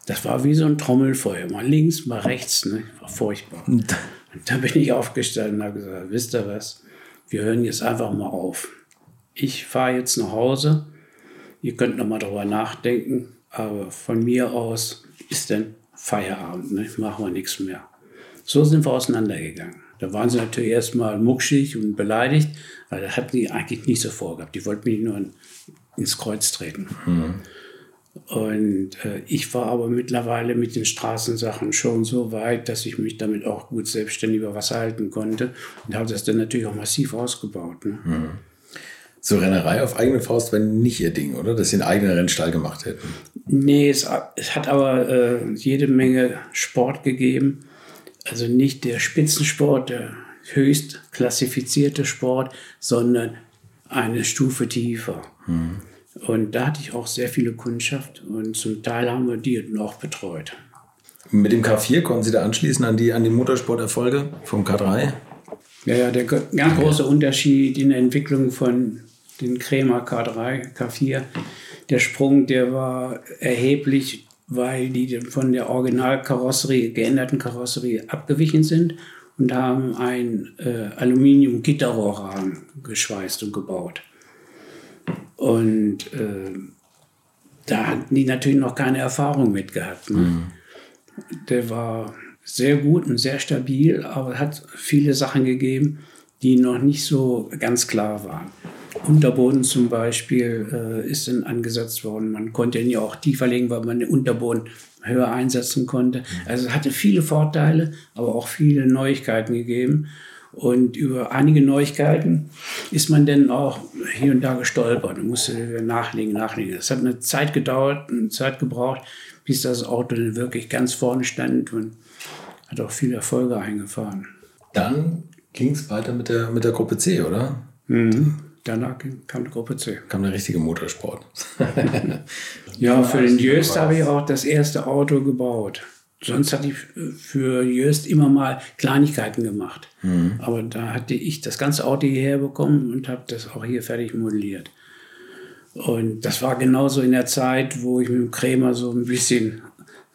das war wie so ein Trommelfeuer, mal links, mal rechts. Ne? War furchtbar. Und da bin ich aufgestanden und habe gesagt, wisst ihr was, wir hören jetzt einfach mal auf. Ich fahre jetzt nach Hause, ihr könnt noch mal darüber nachdenken, aber von mir aus ist dann Feierabend, ne? machen wir nichts mehr. So sind wir auseinandergegangen. Da waren sie natürlich erstmal muckschig und beleidigt, weil das hatten die eigentlich nicht so vorgehabt. Die wollten mich nur ins Kreuz treten. Mhm. Und äh, ich war aber mittlerweile mit den Straßensachen schon so weit, dass ich mich damit auch gut selbstständig über Wasser halten konnte und habe das dann natürlich auch massiv ausgebaut. Ne? Mhm. So Rennerei auf eigene Faust wäre nicht ihr Ding, oder? Dass sie einen eigenen Rennstall gemacht hätten. Nee, es, es hat aber äh, jede Menge Sport gegeben. Also nicht der Spitzensport, der höchst klassifizierte Sport, sondern eine Stufe tiefer. Mhm. Und da hatte ich auch sehr viele Kundschaft und zum Teil haben wir die noch betreut. Mit dem K4 konnten Sie da anschließen an die, an die Motorsporterfolge vom K3? Ja, ja, der ganz große Unterschied in der Entwicklung von den Krämer K3, K4, der Sprung, der war erheblich, weil die von der Originalkarosserie, geänderten Karosserie abgewichen sind und haben ein äh, Aluminium-Gitterrohrrahmen geschweißt und gebaut. Und äh, da hatten die natürlich noch keine Erfahrung mit gehabt. Ne? Mhm. Der war sehr gut und sehr stabil, aber hat viele Sachen gegeben, die noch nicht so ganz klar waren. Unterboden zum Beispiel äh, ist dann angesetzt worden. Man konnte ihn ja auch tiefer legen, weil man den Unterboden höher einsetzen konnte. Also es hatte viele Vorteile, aber auch viele Neuigkeiten gegeben. Und über einige Neuigkeiten ist man dann auch hier und da gestolpert und musste nachlegen, nachlegen. Es hat eine Zeit gedauert, eine Zeit gebraucht, bis das Auto dann wirklich ganz vorne stand und hat auch viele Erfolge eingefahren. Dann ging es weiter mit der, mit der Gruppe C, oder? Mhm. Danach kam die Gruppe C. Kam der richtige Motorsport. ja, für den Jöst habe ich auch das erste Auto gebaut. Sonst hatte ich für Jöst immer mal Kleinigkeiten gemacht. Mhm. Aber da hatte ich das ganze Auto hierher bekommen und habe das auch hier fertig modelliert. Und das war genauso in der Zeit, wo ich mit dem Krämer so ein bisschen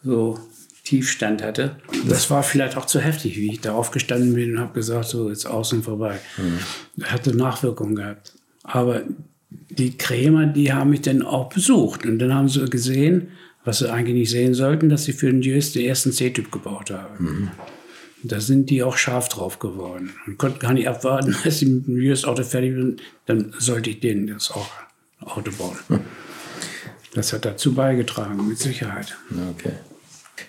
so Tiefstand hatte. Das war vielleicht auch zu heftig, wie ich da aufgestanden bin und habe gesagt, so jetzt außen vorbei. Mhm. Hatte Nachwirkungen gehabt. Aber die Krämer, die haben mich dann auch besucht. Und dann haben sie gesehen, was sie eigentlich nicht sehen sollten, dass sie für den JS den ersten C-Typ gebaut haben. Mhm. Da sind die auch scharf drauf geworden und konnten gar nicht abwarten, dass sie mit dem JS-Auto fertig sind. Dann sollte ich denen das auch Auto bauen. Das hat dazu beigetragen, mit Sicherheit. Okay.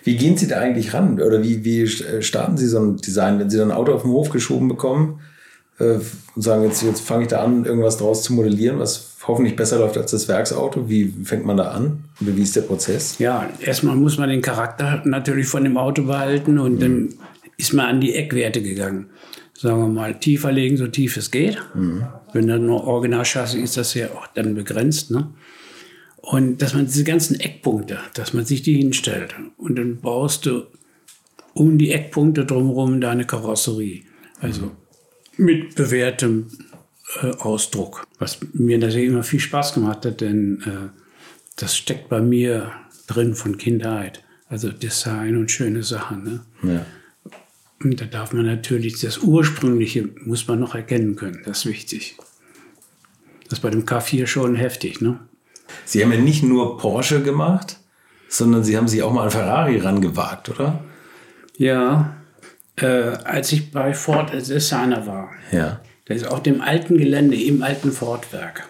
Wie gehen Sie da eigentlich ran? Oder wie, wie starten Sie so ein Design, wenn Sie dann ein Auto auf den Hof geschoben bekommen? Äh, und sagen, jetzt, jetzt fange ich da an, irgendwas draus zu modellieren, was hoffentlich besser läuft als das Werksauto. Wie fängt man da an? Oder wie ist der Prozess? Ja, erstmal muss man den Charakter natürlich von dem Auto behalten und mhm. dann ist man an die Eckwerte gegangen. Sagen wir mal, tiefer legen, so tief es geht. Mhm. Wenn dann nur Originalchassis ist, das ja auch dann begrenzt. Ne? Und dass man diese ganzen Eckpunkte, dass man sich die hinstellt. Und dann baust du um die Eckpunkte drumherum deine Karosserie. Also mhm mit bewährtem äh, Ausdruck. Was mir natürlich immer viel Spaß gemacht hat, denn äh, das steckt bei mir drin von Kindheit. Also Design und schöne Sachen. Ne? Ja. Und da darf man natürlich das Ursprüngliche muss man noch erkennen können. Das ist wichtig. Das ist bei dem K4 schon heftig. Ne? Sie haben ja nicht nur Porsche gemacht, sondern Sie haben sich auch mal an Ferrari rangewagt, oder? Ja, äh, als ich bei Ford als Designer war. Ja. Das ist auf dem alten Gelände im alten Fordwerk.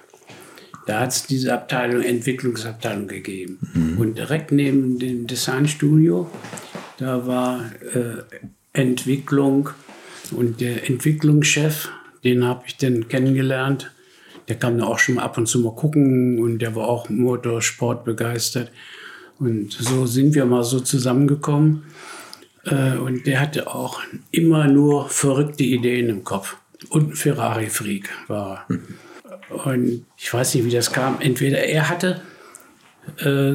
Da hat es diese Abteilung, Entwicklungsabteilung gegeben. Mhm. Und direkt neben dem Designstudio, da war äh, Entwicklung und der Entwicklungschef, den habe ich dann kennengelernt. Der kam da auch schon mal ab und zu mal gucken und der war auch Motorsport begeistert. Und so sind wir mal so zusammengekommen. Äh, und der hatte auch immer nur verrückte Ideen im Kopf. Und ein Ferrari-Freak war er. Und ich weiß nicht, wie das kam. Entweder er hatte äh,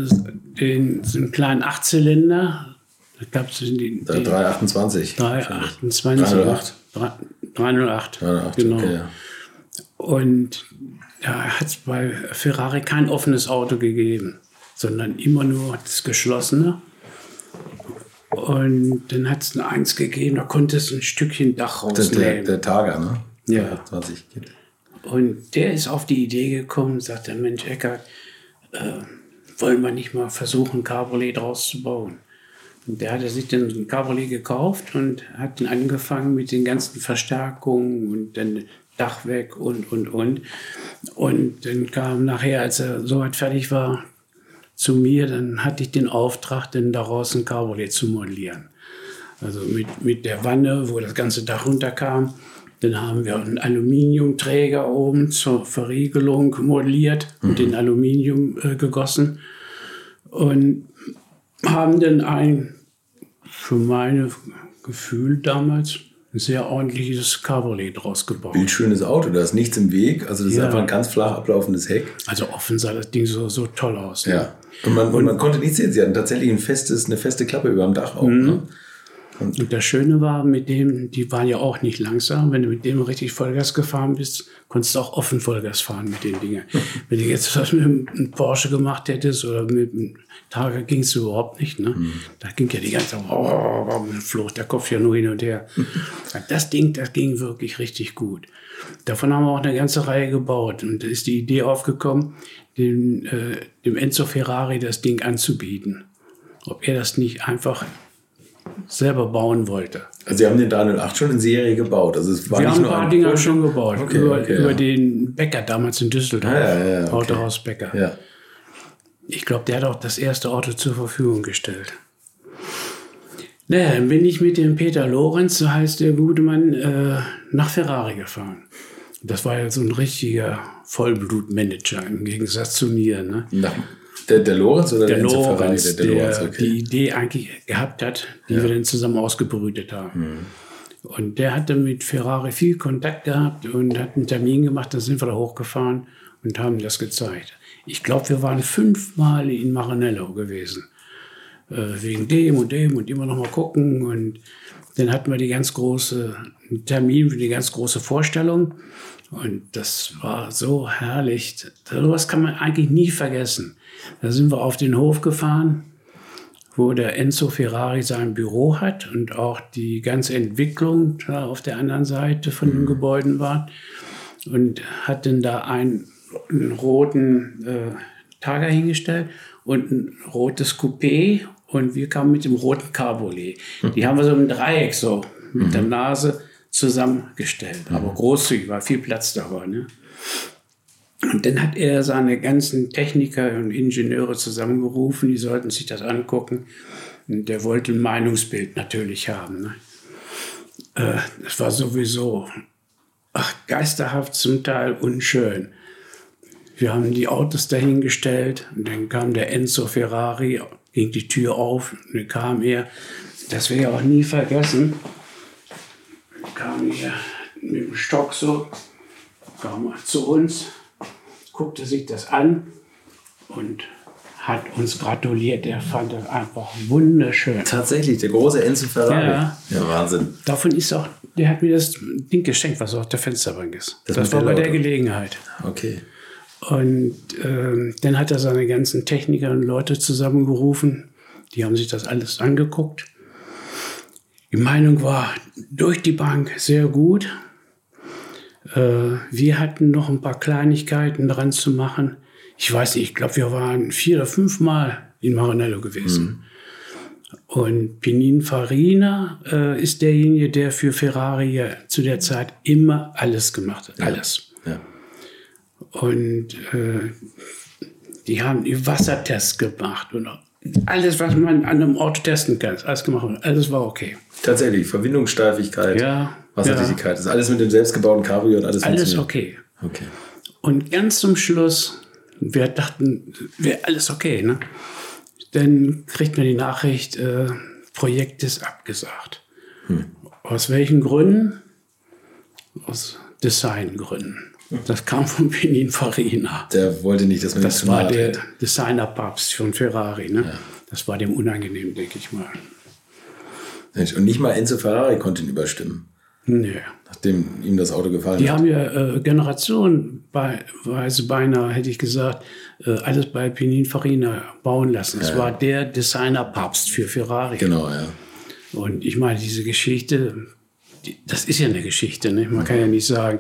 den, so einen kleinen Achtzylinder. Da gab es den, 328. 328. 308. 308. 308 genau. Okay, ja. Und da hat es bei Ferrari kein offenes Auto gegeben, sondern immer nur das geschlossene. Und dann hat es eins gegeben, da konnte es ein Stückchen Dach rausnehmen. Der, der Targa, ne? Ja. 20 Kilo. Und der ist auf die Idee gekommen, sagt der Mensch Eckert, äh, wollen wir nicht mal versuchen, Cabriolet draus zu bauen. Und der hatte sich dann ein Cabriolet gekauft und hat dann angefangen mit den ganzen Verstärkungen und dann Dach weg und, und, und. Und dann kam nachher, als er soweit fertig war, zu mir, dann hatte ich den Auftrag, denn daraus ein Cabriolet zu modellieren. Also mit, mit der Wanne, wo das ganze Dach runterkam. Dann haben wir einen Aluminiumträger oben zur Verriegelung modelliert mhm. und in Aluminium äh, gegossen. Und haben dann ein, für meine Gefühl damals, ein sehr ordentliches Cabriolet draus gebaut. Bildschönes Auto, da ist nichts im Weg. Also das ja. ist einfach ein ganz flach ablaufendes Heck. Also offen sah das Ding so, so toll aus. Ne? Ja. Und man, und man konnte nichts sehen. Sie hatten tatsächlich ein festes, eine feste Klappe über dem Dach auch. Mhm. Ne? Und, das Schöne war, mit dem, die waren ja auch nicht langsam. Wenn du mit dem richtig Vollgas gefahren bist, konntest du auch offen Vollgas fahren mit den Dingen. Wenn du jetzt was mit einem Porsche gemacht hättest oder mit einem Targa, ging es überhaupt nicht. Ne? Mhm. Da ging ja die ganze oh, flog der Kopf ja nur hin und her. das Ding, das ging wirklich richtig gut. Davon haben wir auch eine ganze Reihe gebaut. Und da ist die Idee aufgekommen, dem, äh, dem Enzo Ferrari das Ding anzubieten. Ob er das nicht einfach selber bauen wollte. Also Sie haben den 308 schon in Serie gebaut. Also es war Wir nicht haben ein paar Dinger schon gebaut. Okay, über okay, über ja. den Bäcker damals in Düsseldorf. Ja, ja, ja, okay. Autohaus Bäcker. Ja. Ich glaube, der hat auch das erste Auto zur Verfügung gestellt. Naja, dann bin ich mit dem Peter Lorenz, so heißt der gute Mann, äh, nach Ferrari gefahren. Das war ja so ein richtiger Vollblutmanager im Gegensatz zu mir. Ne? Na, der, der Lorenz oder Der Ferrari? Lorenz, Der, der, der Lorenz, okay. die Idee eigentlich gehabt hat, die wir dann zusammen ausgebrütet haben. Mhm. Und der hatte mit Ferrari viel Kontakt gehabt und hat einen Termin gemacht, da sind wir da hochgefahren und haben das gezeigt. Ich glaube, wir waren fünfmal in Maranello gewesen. Äh, wegen dem und dem und immer noch mal gucken. Und dann hatten wir die ganz große, einen Termin für die ganz große Vorstellung. Und das war so herrlich. Sowas kann man eigentlich nie vergessen. Da sind wir auf den Hof gefahren, wo der Enzo Ferrari sein Büro hat und auch die ganze Entwicklung auf der anderen Seite von den Gebäuden war. Und hat dann da einen, einen roten äh, Targa hingestellt und ein rotes Coupé und wir kamen mit dem roten Cabriolet. Die haben wir so im Dreieck so mit der Nase zusammengestellt. Aber großzügig, war viel Platz da war. Ne? Und dann hat er seine ganzen Techniker und Ingenieure zusammengerufen, die sollten sich das angucken. Und der wollte ein Meinungsbild natürlich haben. Ne? Äh, das war sowieso ach, geisterhaft, zum Teil unschön. Wir haben die Autos dahingestellt und dann kam der Enzo Ferrari, ging die Tür auf und dann kam er, das werde ich auch nie vergessen, kam er mit dem Stock so, kam zu uns, guckte sich das an und hat uns gratuliert. Er fand das einfach wunderschön. Tatsächlich, der große Enzo Ferrari. Ja. ja Wahnsinn. Davon ist auch, der hat mir das Ding geschenkt, was auf der Fensterbank ist. Das Das, war bei der. Gelegenheit. Okay. Und ähm, dann hat er seine ganzen Techniker und Leute zusammengerufen. Die haben sich das alles angeguckt. Die Meinung war durch die Bank sehr gut. Äh, wir hatten noch ein paar Kleinigkeiten dran zu machen. Ich weiß nicht, ich glaube, wir waren vier oder fünf Mal in Maranello gewesen. Und Pininfarina äh, ist derjenige, der für Ferrari ja zu der Zeit immer alles gemacht hat. Alles. Ja. Und äh, die haben die Wassertests gemacht und alles, was man an einem Auto testen kann, alles gemacht. Alles war okay. Tatsächlich, Verbindungssteifigkeit, Ja, Wasserdichtigkeit, ist alles mit dem selbstgebauten Cabrio und alles Alles okay. Okay. Und ganz zum Schluss, wir dachten, wäre alles okay. Ne? Dann kriegt man die Nachricht, äh, Projekt ist abgesagt. Aus welchen Gründen? Aus Designgründen. Das kam von Pininfarina. Der wollte nicht, dass man Das war der. Designerpapst von Ferrari. Ne? Das war dem unangenehm, denke ich mal. Und nicht mal Enzo Ferrari konnte ihn überstimmen, Nö. nachdem ihm das Auto gefallen Die hat. haben ja äh, generationenweise beinahe, hätte ich gesagt, äh, alles bei Pininfarina bauen lassen. Es war der Designerpapst für Ferrari. Genau, ja. Und ich meine, diese Geschichte, die, das ist ja eine Geschichte. Ne? Man kann ja nicht sagen,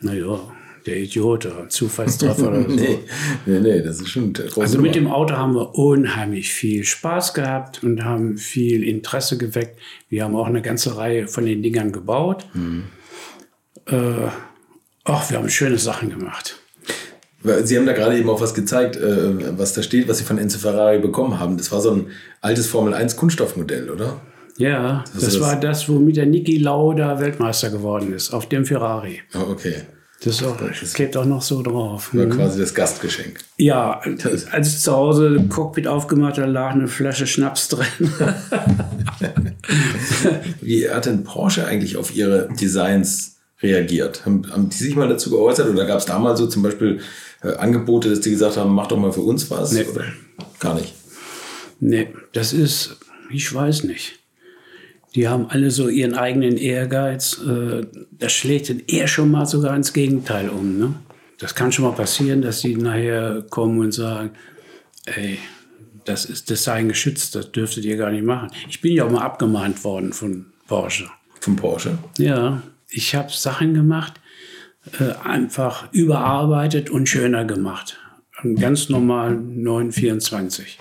naja, der Idiot oder Zufallstreffer oder so. Nee, nee, nee, das ist schon Also mit dem Auto haben wir unheimlich viel Spaß gehabt und haben viel Interesse geweckt. Wir haben auch eine ganze Reihe von den Dingern gebaut. Äh, ach, wir haben schöne Sachen gemacht. Sie haben da gerade eben auch was gezeigt, äh, was da steht, was Sie von Enzo Ferrari bekommen haben. Das war so ein altes Formel 1 Kunststoffmodell, oder? Ja, das, das- war das, womit der Niki Lauda Weltmeister geworden ist, auf dem Ferrari. Oh, okay. Das, ist auch, das klebt auch noch so drauf. War Mhm. quasi das Gastgeschenk. Ja, als ich zu Hause das Cockpit aufgemacht habe, lag eine Flasche Schnaps drin. Wie hat denn Porsche eigentlich auf ihre Designs reagiert? Haben, haben die sich mal dazu geäußert oder gab es da mal so zum Beispiel äh, Angebote, dass die gesagt haben, mach doch mal für uns was? Nee. Oder? Gar nicht. Nee, das ist, ich weiß nicht. Die haben alle so ihren eigenen Ehrgeiz. äh, Das schlägt dann eher schon mal sogar ins Gegenteil um. Ne? Das kann schon mal passieren, dass die nachher kommen und sagen, ey, das ist Design geschützt, das dürftet ihr gar nicht machen. Ich bin ja auch mal abgemahnt worden von Porsche. Vom Porsche. Ja, ich habe Sachen gemacht, äh, einfach überarbeitet und schöner gemacht. Einen ganz normalen 924.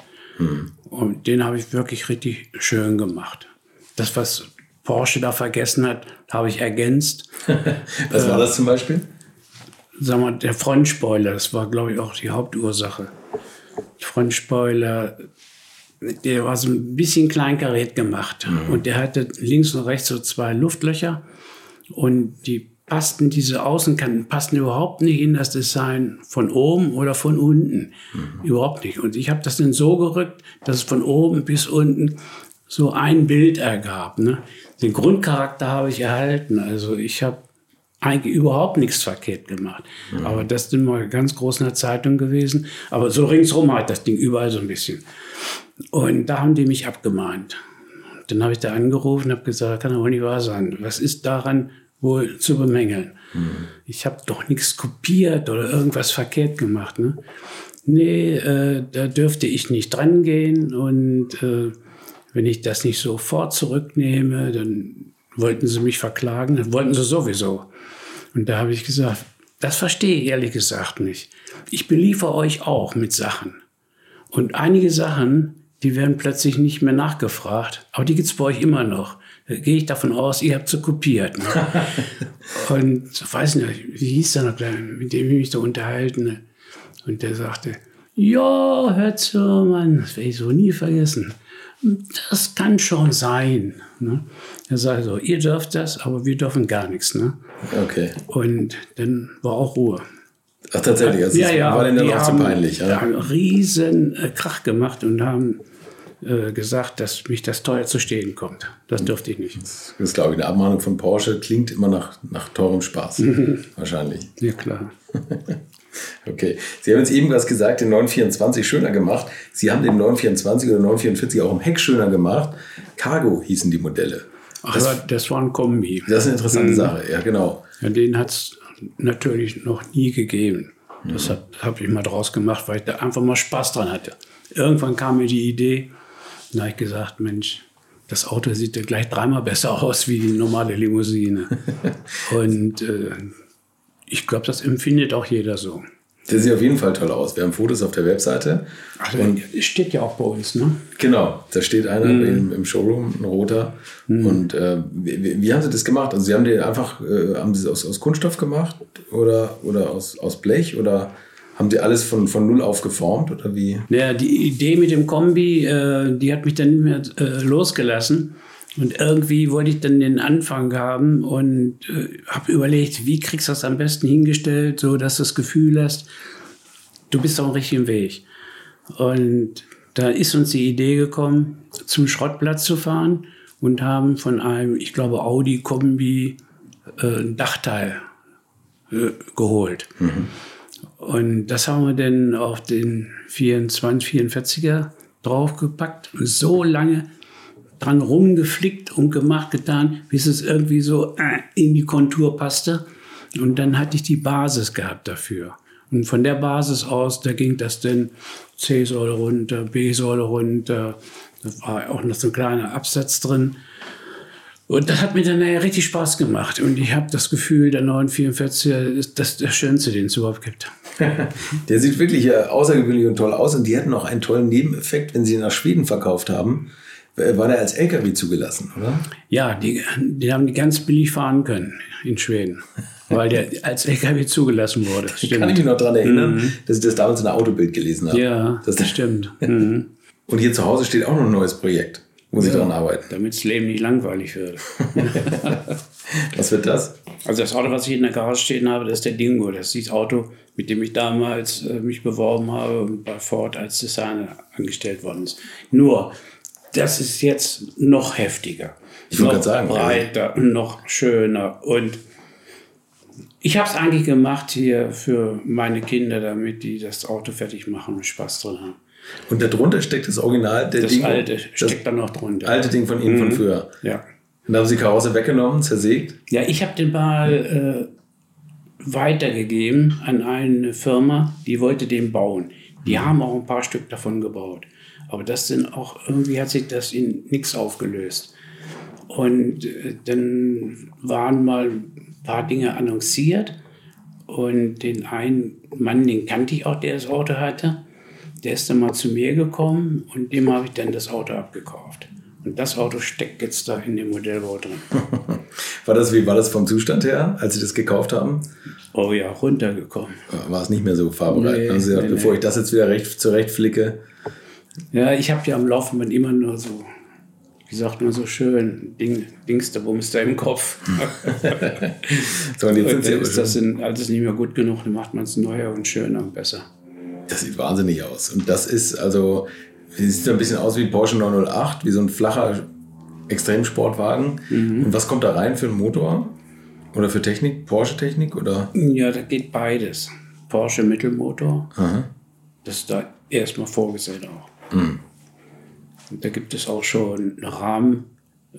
Und den habe ich wirklich richtig schön gemacht. Das, was Porsche da vergessen hat, habe ich ergänzt. Was war das zum Beispiel? Sag mal, der Frontspoiler, das war, glaube ich, auch die Hauptursache. Frontspoiler, der war so ein bisschen kleinkariert gemacht. Mhm. Und der hatte links und rechts so zwei Luftlöcher. Und die passten, diese Außenkanten passten überhaupt nicht in das Design von oben oder von unten. Mhm. Überhaupt nicht. Und ich habe das dann so gerückt, dass es von oben bis unten so ein Bild ergab. Ne? Den Grundcharakter habe ich erhalten. Also ich habe eigentlich überhaupt nichts verkehrt gemacht. Mhm. Aber das ist immer ganz groß in der Zeitung gewesen. Aber so ringsrum hat das Ding überall so ein bisschen. Und da haben die mich abgemahnt. Dann habe ich da angerufen und habe gesagt, kann doch nicht wahr sein. Was ist daran wohl zu bemängeln? Mhm. Ich habe doch nichts kopiert oder irgendwas verkehrt gemacht. Ne? Nee, äh, da dürfte ich nicht dran gehen. Und äh, wenn ich das nicht sofort zurücknehme, dann wollten sie mich verklagen. Das wollten sie sowieso. Und da habe ich gesagt, das verstehe ich ehrlich gesagt nicht. Ich beliefere euch auch mit Sachen. Und einige Sachen, die werden plötzlich nicht mehr nachgefragt, aber die gibt es bei euch immer noch. Da gehe ich davon aus, ihr habt sie kopiert. Ne? und so weiß nicht, wie hieß der noch mit dem ich mich da unterhalten. Ne? Und der sagte, ja, hört zu, Mann, das werde ich so nie vergessen. Das kann schon sein. Ne? Er sagte so, ihr dürft das, aber wir dürfen gar nichts. Ne? Okay. Und dann war auch Ruhe. Ach, tatsächlich, also ja, ja, war denen dann auch zu haben peinlich. Ja? einen riesen äh, Krach gemacht und haben äh, gesagt, dass mich das teuer zu stehen kommt. Das dürfte ich nicht. Das ist, glaube ich, eine Abmahnung von Porsche. Klingt immer nach, nach teurem Spaß. Wahrscheinlich. Ja, klar. Okay. Sie haben jetzt eben was gesagt, den 924 schöner gemacht. Sie haben den 924 oder 944 auch im Heck schöner gemacht. Cargo hießen die Modelle. Ach, das, das war ein Kombi. Das ist eine interessante Mhm. Sache, ja, genau. Ja, den hat es natürlich noch nie gegeben. Das habe hab ich mal draus gemacht, weil ich da einfach mal Spaß dran hatte. Irgendwann kam mir die Idee, da habe ich gesagt, Mensch, das Auto sieht ja gleich dreimal besser aus wie die normale Limousine. Und äh, ich glaube, das empfindet auch jeder so. Der sieht auf jeden Fall toll aus. Wir haben Fotos auf der Webseite. Ach, das steht ja auch bei uns, ne? Genau, da steht einer im, im Showroom, ein roter. Und äh, wie, wie haben Sie das gemacht? Also Sie haben den einfach, äh, haben Sie es aus, aus Kunststoff gemacht oder, oder aus, aus Blech oder haben Sie alles von, von null auf geformt oder wie? Ja, die Idee mit dem Kombi, äh, die hat mich dann nicht mehr äh, losgelassen. Und irgendwie wollte ich dann den Anfang haben und äh, habe überlegt, wie kriegst du das am besten hingestellt, so dass du das Gefühl hast, du bist auf dem richtigen Weg. Und da ist uns die Idee gekommen, zum Schrottplatz zu fahren und haben von einem, ich glaube, Audi Kombi äh, ein Dachteil äh, geholt. Und das haben wir dann auf den 24, 44er draufgepackt und so lange dran rumgeflickt und gemacht, getan, bis es irgendwie so äh, in die Kontur passte. Und dann hatte ich die Basis gehabt dafür. Und von der Basis aus, da ging das dann C-Säule runter, B-Säule runter. Da war auch noch so ein kleiner Absatz drin. Und das hat mir dann nachher richtig Spaß gemacht. Und ich habe das Gefühl, der 944er ist das der schönste, den es überhaupt gibt. Der sieht wirklich äh, außergewöhnlich und toll aus. Und die hatten noch einen tollen Nebeneffekt, wenn sie nach Schweden verkauft haben. Äh, War der als LKW zugelassen, oder? Ja, die, die haben die ganz billig fahren können in Schweden, weil der als LKW zugelassen wurde. Kann ich mich noch daran erinnern, dass ich das damals in der Autobild gelesen habe. Ja, Das, das stimmt. Mhm. und hier zu Hause steht auch noch ein neues Projekt, wo Sie dran arbeiten. Damit das Leben nicht langweilig wird. Was wird das? Also das Auto, was ich in der Garage stehen habe, das ist der Dingo. Das ist das Auto, mit dem ich damals äh, mich beworben habe und bei Ford als Designer angestellt worden ist. Nur, das ist jetzt noch heftiger. Ich wollte gerade sagen, breiter, noch schöner. Und ich habe es eigentlich gemacht hier für meine Kinder, damit die das Auto fertig machen und Spaß drin haben. Und darunter steckt das Original, der Das Ding, alte steckt da noch drunter. alte Ding von Ihnen von früher. Ja. Und da haben Sie die Karosse weggenommen, zersägt. Ja, ich habe den mal äh, weitergegeben an eine Firma, die wollte den bauen. Die haben auch ein paar Stück davon gebaut. Aber das sind auch, irgendwie hat sich das in nichts aufgelöst. Und äh, dann waren mal ein paar Dinge annonciert. Und den einen Mann, den kannte ich auch, der das Auto hatte. Der ist dann mal zu mir gekommen und dem habe ich dann das Auto abgekauft. Und das Auto steckt jetzt da in dem Modellbau drin. war das, wie war das vom Zustand her, als Sie das gekauft haben? Oh ja, runtergekommen. War es nicht mehr so fahrbereit? Nee, also, nee, bevor nee. ich das jetzt wieder recht zurechtflicke. Ja, ich habe ja am Laufenden immer nur so, wie sagt man so schön, Ding, Dings, da Bums da im Kopf. so, und jetzt und ist das in, alles nicht mehr gut genug, dann macht man es neuer und schöner und besser. Das sieht wahnsinnig aus. Und das ist also, sieht so ein bisschen aus wie Porsche 908, wie so ein flacher Extremsportwagen. Mhm. Und was kommt da rein für einen Motor? Oder für Technik? Porsche-Technik? oder? Ja, da geht beides. Porsche Mittelmotor. Aha. Das ist da erstmal vorgesehen auch. Mhm. Da gibt es auch schon einen Rahmen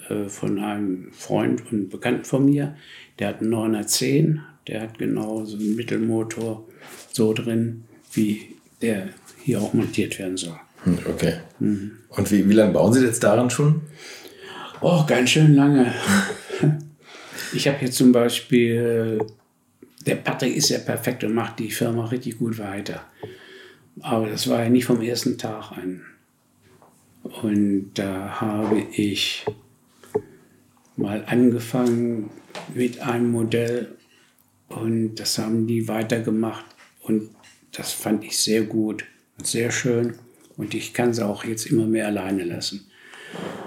äh, von einem Freund und Bekannten von mir. Der hat einen 910. Der hat genau so einen Mittelmotor so drin, wie der hier auch montiert werden soll. Hm, okay. Mhm. Und wie, wie lange bauen Sie jetzt daran schon? Oh, ganz schön lange. ich habe hier zum Beispiel, der Patrick ist ja perfekt und macht die Firma richtig gut weiter. Aber das war ja nicht vom ersten Tag an. Und da habe ich mal angefangen mit einem Modell und das haben die weitergemacht und das fand ich sehr gut und sehr schön und ich kann sie auch jetzt immer mehr alleine lassen.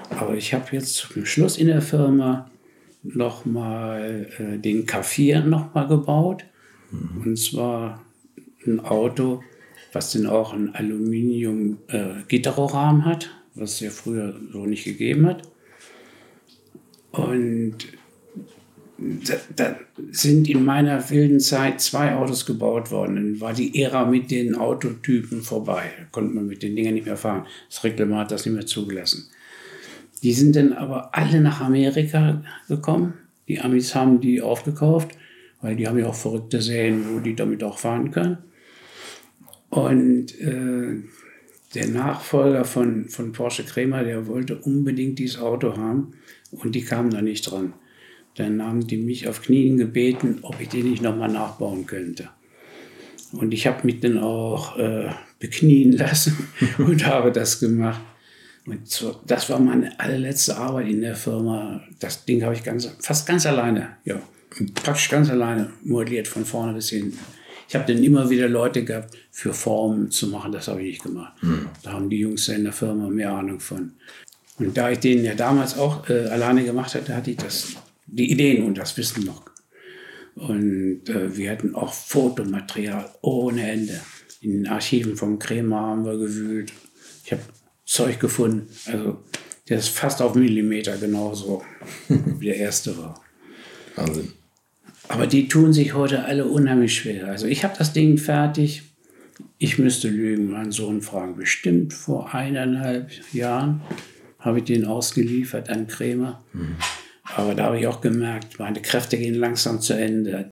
Aber ich habe jetzt zum Schluss in der Firma nochmal äh, den K4 nochmal gebaut. Mhm. Und zwar ein Auto, was dann auch ein Aluminium-Gitterrohrrahmen äh, hat, was es ja früher so nicht gegeben hat. Und da, da, sind in meiner wilden Zeit zwei Autos gebaut worden. Dann war die Ära mit den Autotypen vorbei. Da konnte man mit den Dingen nicht mehr fahren. Das Reglement hat das nicht mehr zugelassen. Die sind dann aber alle nach Amerika gekommen. Die Amis haben die aufgekauft, weil die haben ja auch verrückte Serien, wo die damit auch fahren können. Und äh, der Nachfolger von, von Porsche Kremer, der wollte unbedingt dieses Auto haben und die kamen da nicht dran. Dann haben die mich auf Knien gebeten, ob ich den nicht nochmal nachbauen könnte. Und ich habe mich dann auch äh, beknien lassen und habe das gemacht. Und so, das war meine allerletzte Arbeit in der Firma. Das Ding habe ich ganz, fast ganz alleine, ja, praktisch ganz alleine modelliert von vorne bis hinten. Ich habe dann immer wieder Leute gehabt, für Formen zu machen. Das habe ich nicht gemacht. Mhm. Da haben die Jungs in der Firma mehr Ahnung von. Und da ich den ja damals auch äh, alleine gemacht hatte, hatte ich das die Ideen und das Wissen noch. Und äh, wir hatten auch Fotomaterial ohne Ende. In den Archiven vom Kremer haben wir gewühlt. Ich habe Zeug gefunden, also der ist fast auf Millimeter genauso wie der erste war. Wahnsinn. Aber die tun sich heute alle unheimlich schwer. Also ich habe das Ding fertig. Ich müsste lügen, meinen Sohn fragen. Bestimmt vor eineinhalb Jahren habe ich den ausgeliefert an Krämer. Mhm. Aber da habe ich auch gemerkt, meine Kräfte gehen langsam zu Ende.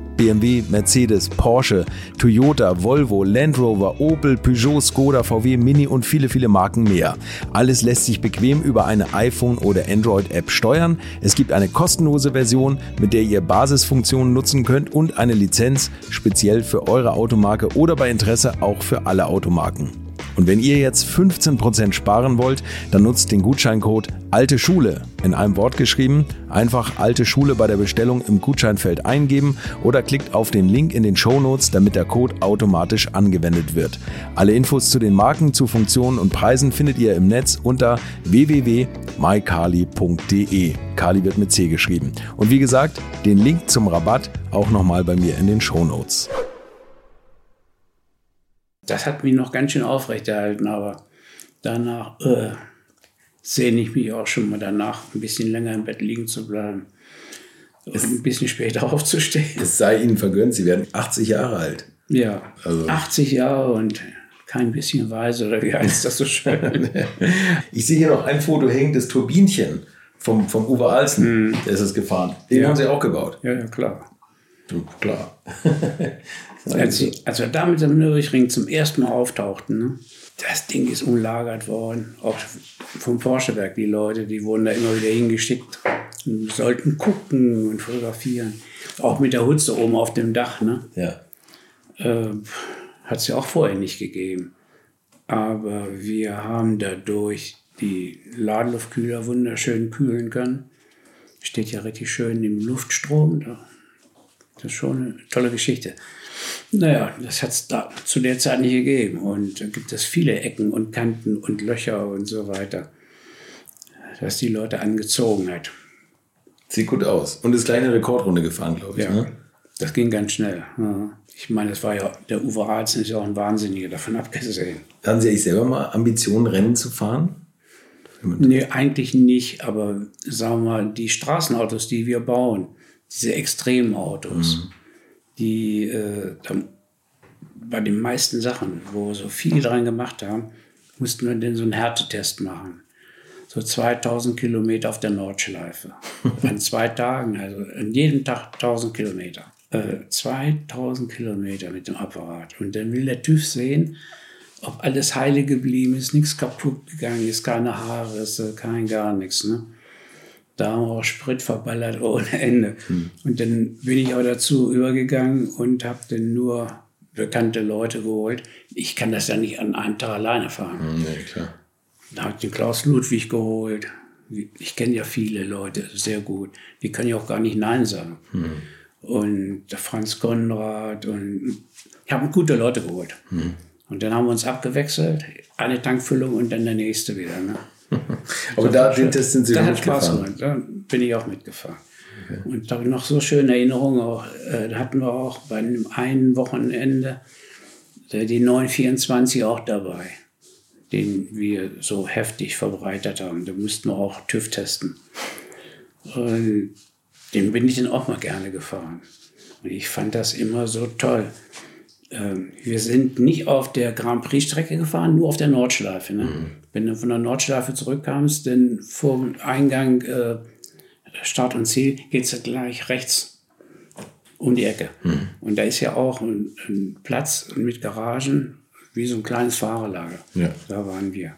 BMW, Mercedes, Porsche, Toyota, Volvo, Land Rover, Opel, Peugeot, Skoda, VW, Mini und viele, viele Marken mehr. Alles lässt sich bequem über eine iPhone- oder Android-App steuern. Es gibt eine kostenlose Version, mit der ihr Basisfunktionen nutzen könnt und eine Lizenz speziell für eure Automarke oder bei Interesse auch für alle Automarken. Und wenn ihr jetzt 15% sparen wollt, dann nutzt den Gutscheincode Alte Schule in einem Wort geschrieben. Einfach Alte Schule bei der Bestellung im Gutscheinfeld eingeben oder klickt auf den Link in den Shownotes, damit der Code automatisch angewendet wird. Alle Infos zu den Marken, zu Funktionen und Preisen findet ihr im Netz unter www.mykali.de. Kali wird mit C geschrieben. Und wie gesagt, den Link zum Rabatt auch nochmal bei mir in den Shownotes das hat mich noch ganz schön aufrechterhalten, aber danach äh, sehne ich mich auch schon mal danach, ein bisschen länger im Bett liegen zu bleiben. Und ein bisschen später aufzustehen. Es sei Ihnen vergönnt, Sie werden 80 Jahre alt. Ja, also. 80 Jahre und kein bisschen weise, oder wie heißt das so schön? ich sehe hier noch ein Foto hängen, das Turbinchen vom, vom Uwe Alsen, mm. der ist es gefahren. Den ja. haben Sie auch gebaut. Ja, ja, klar. Du, klar. Als, sie, als wir da mit dem Nürburgring zum ersten Mal auftauchten, ne, das Ding ist umlagert worden. Auch vom Forschewerk, die Leute, die wurden da immer wieder hingeschickt und sollten gucken und fotografieren. Auch mit der Hutze oben auf dem Dach. Ne? Ja. Äh, Hat es ja auch vorher nicht gegeben. Aber wir haben dadurch die Ladeluftkühler wunderschön kühlen können. Steht ja richtig schön im Luftstrom. Das ist schon eine tolle Geschichte. Naja, das hat es da zu der Zeit nicht gegeben. Und da gibt es viele Ecken und Kanten und Löcher und so weiter, dass die Leute angezogen hat. Sieht gut aus. Und ist kleine Rekordrunde gefahren, glaube ich. Ja, ne? das ging ganz schnell. Ich meine, es war ja, der Uwe Ratzen ist ja auch ein Wahnsinniger, davon abgesehen. Haben Sie eigentlich selber mal Ambitionen, Rennen zu fahren? Nee, eigentlich nicht. Aber sagen wir mal, die Straßenautos, die wir bauen, diese extremen Autos, mhm die äh, bei den meisten Sachen, wo wir so viel dran gemacht haben, mussten wir dann so einen Härtetest machen. So 2000 Kilometer auf der Nordschleife. An zwei Tagen, also an jedem Tag 1000 Kilometer. Äh, 2000 Kilometer mit dem Apparat. Und dann will der TÜV sehen, ob alles heile geblieben ist, nichts kaputt gegangen ist, keine Haare, kein gar nichts. Ne? Da haben wir auch Sprit verballert ohne Ende. Hm. Und dann bin ich auch dazu übergegangen und habe dann nur bekannte Leute geholt. Ich kann das ja nicht an einem Tag alleine fahren. Hm, nee, klar. Da habe ich den Klaus Ludwig geholt. Ich kenne ja viele Leute sehr gut. Die können ja auch gar nicht Nein sagen. Hm. Und der Franz Konrad und ich habe gute Leute geholt. Hm. Und dann haben wir uns abgewechselt. Eine Tankfüllung und dann der nächste wieder. Ne? Aber da den Test sind Sie da hat Spaß gemacht. Da bin ich auch mitgefahren. Okay. Und da habe ich noch so schöne Erinnerungen. Auch, äh, da hatten wir auch bei einem einen Wochenende äh, die 924 auch dabei, den wir so heftig verbreitet haben. Da mussten wir auch TÜV testen. Und den bin ich dann auch mal gerne gefahren. Und ich fand das immer so toll. Ähm, wir sind nicht auf der Grand Prix-Strecke gefahren, nur auf der Nordschleife. Ne? Mhm. Wenn du von der Nordschleife zurückkamst, dann vor dem Eingang äh, Start und Ziel geht es gleich rechts um die Ecke. Mhm. Und da ist ja auch ein, ein, Platz mit Garagen, wie so ein kleines Fahrerlager. Ja. Da waren wir.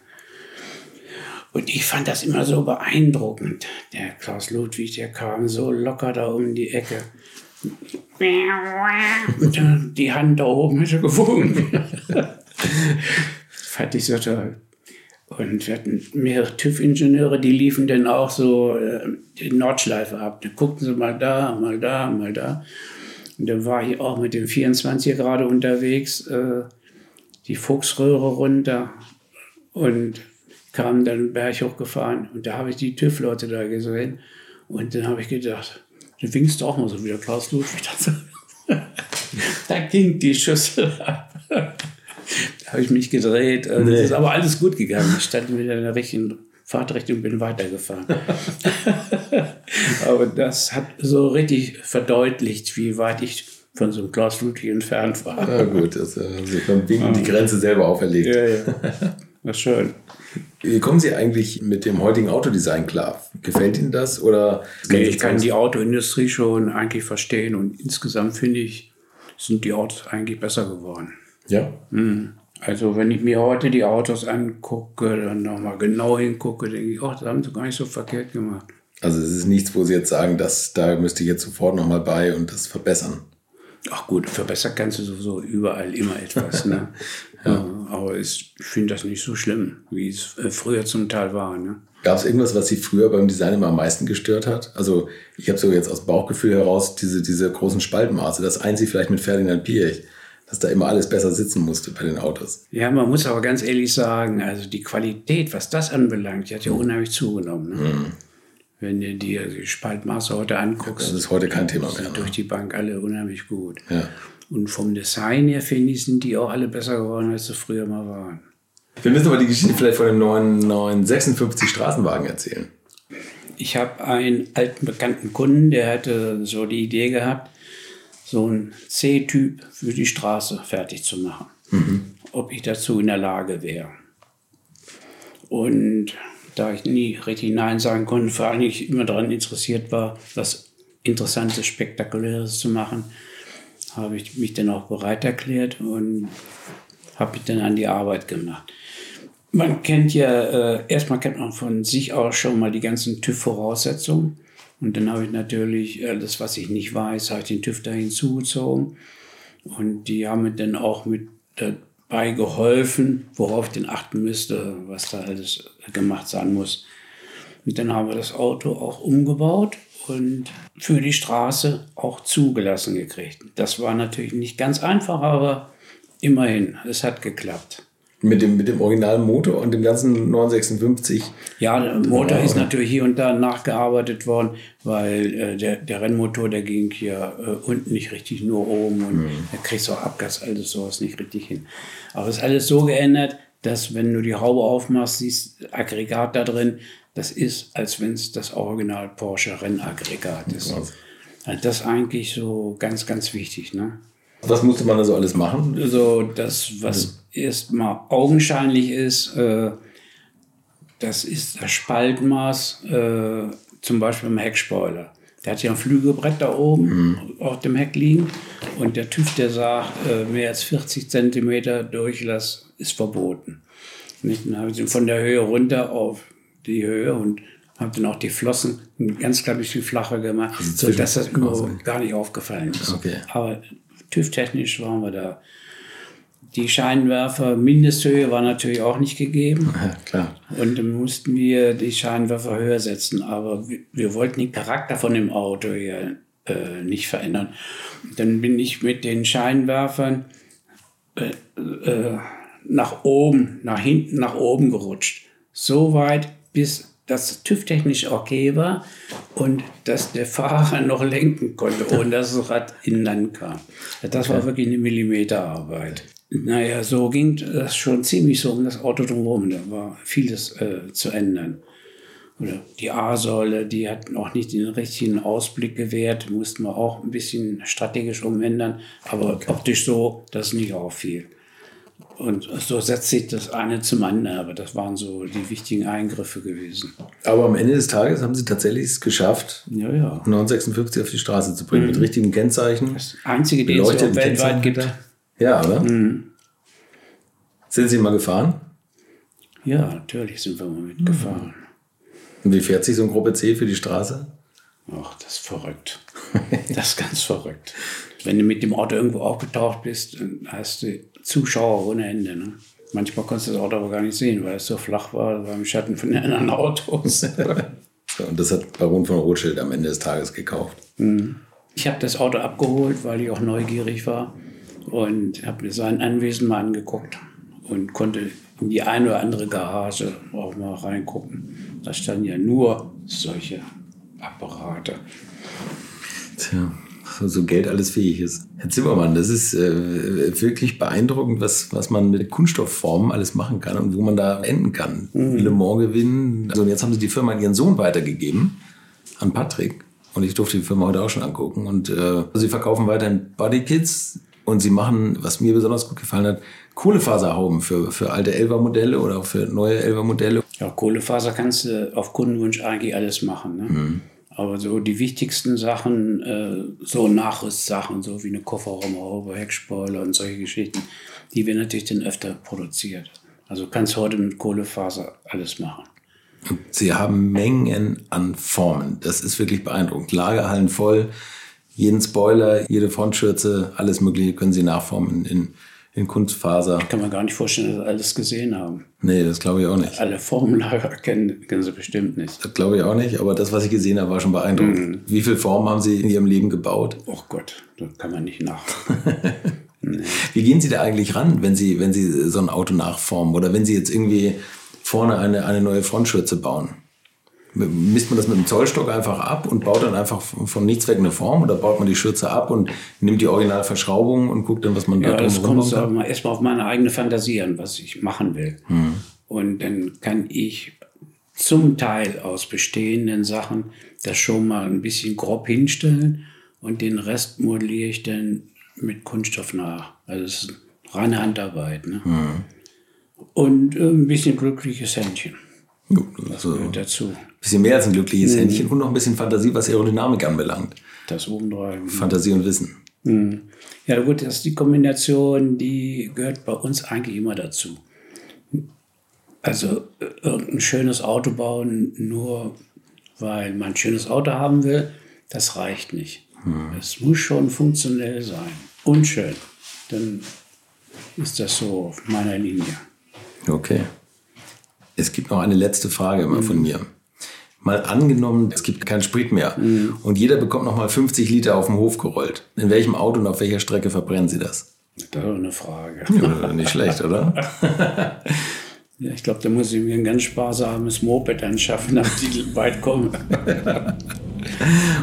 Und ich fand das immer so beeindruckend. Der Klaus Ludwig, der kam so locker da um die Ecke. Die Hand da oben hätte gewogen. fand ich so toll. Und wir hatten mehrere TÜV-Ingenieure, die liefen dann auch so äh, die Nordschleife ab. Dann guckten sie mal da, mal da, mal da. Und dann war ich auch mit dem 24er gerade unterwegs, äh, die Fuchsröhre runter und kam dann den Berg hochgefahren. Und da habe ich die TÜV-Leute da gesehen. Und dann habe ich gedacht, du winkst auch mal so wie der Klaus Ludwig. da ging die Schüssel ab habe ich mich gedreht. Nee. Das ist aber alles gut gegangen. Ich stand wieder in der richtigen Fahrtrichtung und bin weitergefahren. aber das hat so richtig verdeutlicht, wie weit ich von so einem Klaus Ludwig entfernt war. Ja, gut, das haben Sie beim Winken die Grenze selber auferlegt. Ja, ja. War schön. Wie kommen Sie eigentlich mit dem heutigen Autodesign klar? Gefällt Ihnen das oder? Nee, ich kann die Autoindustrie schon eigentlich verstehen und insgesamt finde ich, sind die Autos eigentlich besser geworden. Ja. Mhm. Also wenn ich mir heute die Autos angucke, dann nochmal genau hingucke, denke ich, oh, das haben sie gar nicht so verkehrt gemacht. Also es ist nichts, wo Sie jetzt sagen, dass da müsste ich jetzt sofort nochmal bei und das verbessern. Ach gut, verbessern kannst du sowieso überall immer etwas. Ne? ja. Aber ich finde das nicht so schlimm, wie es äh, früher zum Teil war. Ne? Gab es irgendwas, was Sie früher beim Design immer am meisten gestört hat? Also ich habe so jetzt aus Bauchgefühl heraus diese, diese großen Spaltmaße. Das einzig vielleicht mit Ferdinand Piech, dass da immer alles besser sitzen musste bei den Autos. Ja, man muss aber ganz ehrlich sagen, also die Qualität, was das anbelangt, die hat ja unheimlich zugenommen. Ne? Mhm. Wenn du dir die Spaltmaße heute anguckst, das ist heute kein Thema mehr. Sind durch die Bank alle unheimlich gut. Ja. Und vom Design her, finde ich, sind die auch alle besser geworden, als sie früher mal waren. Wir müssen aber die Geschichte vielleicht von dem neuen 956 Straßenwagen erzählen. Ich habe einen alten bekannten Kunden, der hatte so die Idee gehabt, so einen C-Typ für die Straße fertig zu machen. Mhm. Ob ich dazu in der Lage wäre. Und da ich nie richtig Nein sagen konnte, vor allem ich immer daran interessiert war, was Interessantes, Spektakuläres zu machen, habe ich mich dann auch bereit erklärt und habe mich dann an die Arbeit gemacht. Man kennt ja, äh, erstmal kennt man von sich aus schon mal die ganzen TÜV-Voraussetzungen. Und dann habe ich natürlich alles, was ich nicht weiß, habe ich den TÜV da hinzugezogen. Und die haben mir dann auch mit dabei geholfen, worauf ich denn achten müsste, was da alles gemacht sein muss. Und dann haben wir das Auto auch umgebaut und für die Straße auch zugelassen gekriegt. Das war natürlich nicht ganz einfach, aber immerhin, es hat geklappt. Mit dem, mit dem originalen Motor und dem ganzen 956? Ja, der Motor ist natürlich hier und da nachgearbeitet worden, weil äh, der, der Rennmotor, der ging hier äh, unten nicht richtig, nur oben und mhm. da kriegst du auch Abgas, alles sowas nicht richtig hin. Aber es ist alles so geändert, dass wenn du die Haube aufmachst, siehst Aggregat da drin, das ist, als wenn es das Original Porsche Rennaggregat ist. Also das ist eigentlich so ganz, ganz wichtig. Ne? Was musste man da so alles machen? So, das, was mhm. erstmal augenscheinlich ist, äh, das ist das Spaltmaß, äh, zum Beispiel im Heckspoiler. Der hat ja ein Flügelbrett da oben mhm. auf dem Heck liegen und der TÜV, der sagt, äh, mehr als 40 Zentimeter Durchlass ist verboten. Nicht? Dann haben sie von der Höhe runter auf die Höhe und habe dann auch die Flossen ein ganz klein bisschen flacher gemacht, also sodass das überhaupt gar nicht aufgefallen ist. Okay. Aber TÜV-technisch waren wir da. Die Scheinwerfer, Mindesthöhe war natürlich auch nicht gegeben. Ja, klar. Und dann mussten wir die Scheinwerfer höher setzen. Aber wir, wir wollten den Charakter von dem Auto hier äh, nicht verändern. Dann bin ich mit den Scheinwerfern äh, äh, nach oben, nach hinten, nach oben gerutscht. So weit, bis das TÜV-technisch okay war und dass der Fahrer noch lenken konnte, ohne dass das Rad in Land kam. Das war wirklich eine Millimeterarbeit. Naja, so ging das schon ziemlich so um das Auto drumherum. Da war vieles äh, zu ändern. Oder die A-Säule, die hat noch nicht den richtigen Ausblick gewährt, mussten wir auch ein bisschen strategisch umändern, aber okay. optisch so, dass es nicht auffiel. Und so setzt sich das eine zum anderen, aber das waren so die wichtigen Eingriffe gewesen. Aber am Ende des Tages haben Sie tatsächlich es geschafft, ja, ja. 956 auf die Straße zu bringen, mhm. mit richtigen Kennzeichen. Das einzige, den es weltweit gibt. Ja, oder? Mhm. Sind Sie mal gefahren? Ja, natürlich sind wir mal mitgefahren. Mhm. Und wie fährt sich so ein Gruppe C für die Straße? Ach, das ist verrückt. das ist ganz verrückt. Wenn du mit dem Auto irgendwo aufgetaucht bist, dann hast du Zuschauer ohne Ende. Ne? Manchmal konntest du das Auto aber gar nicht sehen, weil es so flach war, beim Schatten von den anderen Autos. und das hat Baron von Rothschild am Ende des Tages gekauft. Mhm. Ich habe das Auto abgeholt, weil ich auch neugierig war und habe mir sein Anwesen mal angeguckt und konnte in die eine oder andere Garage auch mal reingucken. Da standen ja nur solche Apparate. Tja so Geld alles fähig ist. Herr Zimmermann, das ist äh, wirklich beeindruckend, was, was man mit Kunststoffformen alles machen kann und wo man da enden kann. Mhm. Le Mans gewinnen. Also jetzt haben sie die Firma an ihren Sohn weitergegeben, an Patrick. Und ich durfte die Firma heute auch schon angucken. Und äh, sie verkaufen weiterhin Bodykits und sie machen, was mir besonders gut gefallen hat, Kohlefaserhauben für, für alte Elva-Modelle oder auch für neue Elva-Modelle. Ja, Kohlefaser kannst du auf Kundenwunsch eigentlich alles machen. Ne? Mhm. Aber so die wichtigsten Sachen, äh, so Nachrüstsachen, so wie eine Kofferraumhaube, Heckspoiler und solche Geschichten, die werden natürlich dann öfter produziert. Also kannst heute mit Kohlefaser alles machen. Sie haben Mengen an Formen. Das ist wirklich beeindruckend. Lagerhallen voll, jeden Spoiler, jede Frontschürze, alles Mögliche können Sie nachformen in in Kunstfaser. Ich kann mir gar nicht vorstellen, dass sie alles gesehen haben. Nee, das glaube ich auch nicht. Alle Formenlager kennen, kennen sie bestimmt nicht. Das glaube ich auch nicht, aber das, was ich gesehen habe, war schon beeindruckend. Mhm. Wie viele Formen haben Sie in Ihrem Leben gebaut? Oh Gott, das kann man nicht nach. nee. Wie gehen Sie da eigentlich ran, wenn Sie, wenn Sie so ein Auto nachformen oder wenn Sie jetzt irgendwie vorne eine, eine neue Frontschürze bauen? Misst man das mit dem Zollstock einfach ab und baut dann einfach von nichts weg eine Form oder baut man die Schürze ab und nimmt die Originalverschraubung und guckt dann, was man da ja, das kommt erstmal auf meine eigene Fantasie an, was ich machen will. Hm. Und dann kann ich zum Teil aus bestehenden Sachen das schon mal ein bisschen grob hinstellen und den Rest modelliere ich dann mit Kunststoff nach. Also es ist reine Handarbeit. Ne? Hm. Und äh, ein bisschen glückliches Händchen. Gut, also dazu. Bisschen mehr als ein glückliches mhm. Händchen und noch ein bisschen Fantasie, was Aerodynamik anbelangt. Das obendrein. Fantasie und Wissen. Mhm. Ja, gut, das ist die Kombination, die gehört bei uns eigentlich immer dazu. Also irgendein schönes Auto bauen, nur weil man ein schönes Auto haben will, das reicht nicht. Mhm. Es muss schon funktionell sein und schön. Dann ist das so auf meiner Linie. Okay. Es gibt noch eine letzte Frage immer mhm. von mir. Mal angenommen, es gibt keinen Sprit mehr mhm. und jeder bekommt noch mal 50 Liter auf dem Hof gerollt. In welchem Auto und auf welcher Strecke verbrennen Sie das? Das ist eine Frage. Ja, nicht schlecht, oder? ja, ich glaube, da muss ich mir ein ganz sparsames Moped anschaffen, damit ich weit komme.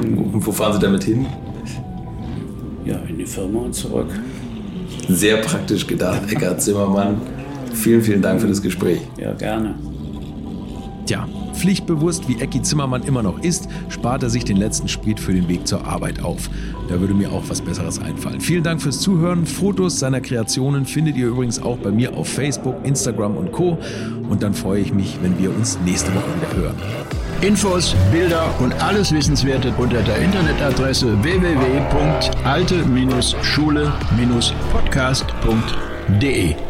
und wo fahren Sie damit hin? Ja, in die Firma und zurück. Sehr praktisch gedacht, Eckhard Zimmermann. Vielen, vielen Dank für das Gespräch. Ja, gerne. Tja, pflichtbewusst wie Ecki Zimmermann immer noch ist, spart er sich den letzten Sprit für den Weg zur Arbeit auf. Da würde mir auch was Besseres einfallen. Vielen Dank fürs Zuhören. Fotos seiner Kreationen findet ihr übrigens auch bei mir auf Facebook, Instagram und Co. Und dann freue ich mich, wenn wir uns nächste Woche wieder hören. Infos, Bilder und alles Wissenswerte unter der Internetadresse www.alte-schule-podcast.de.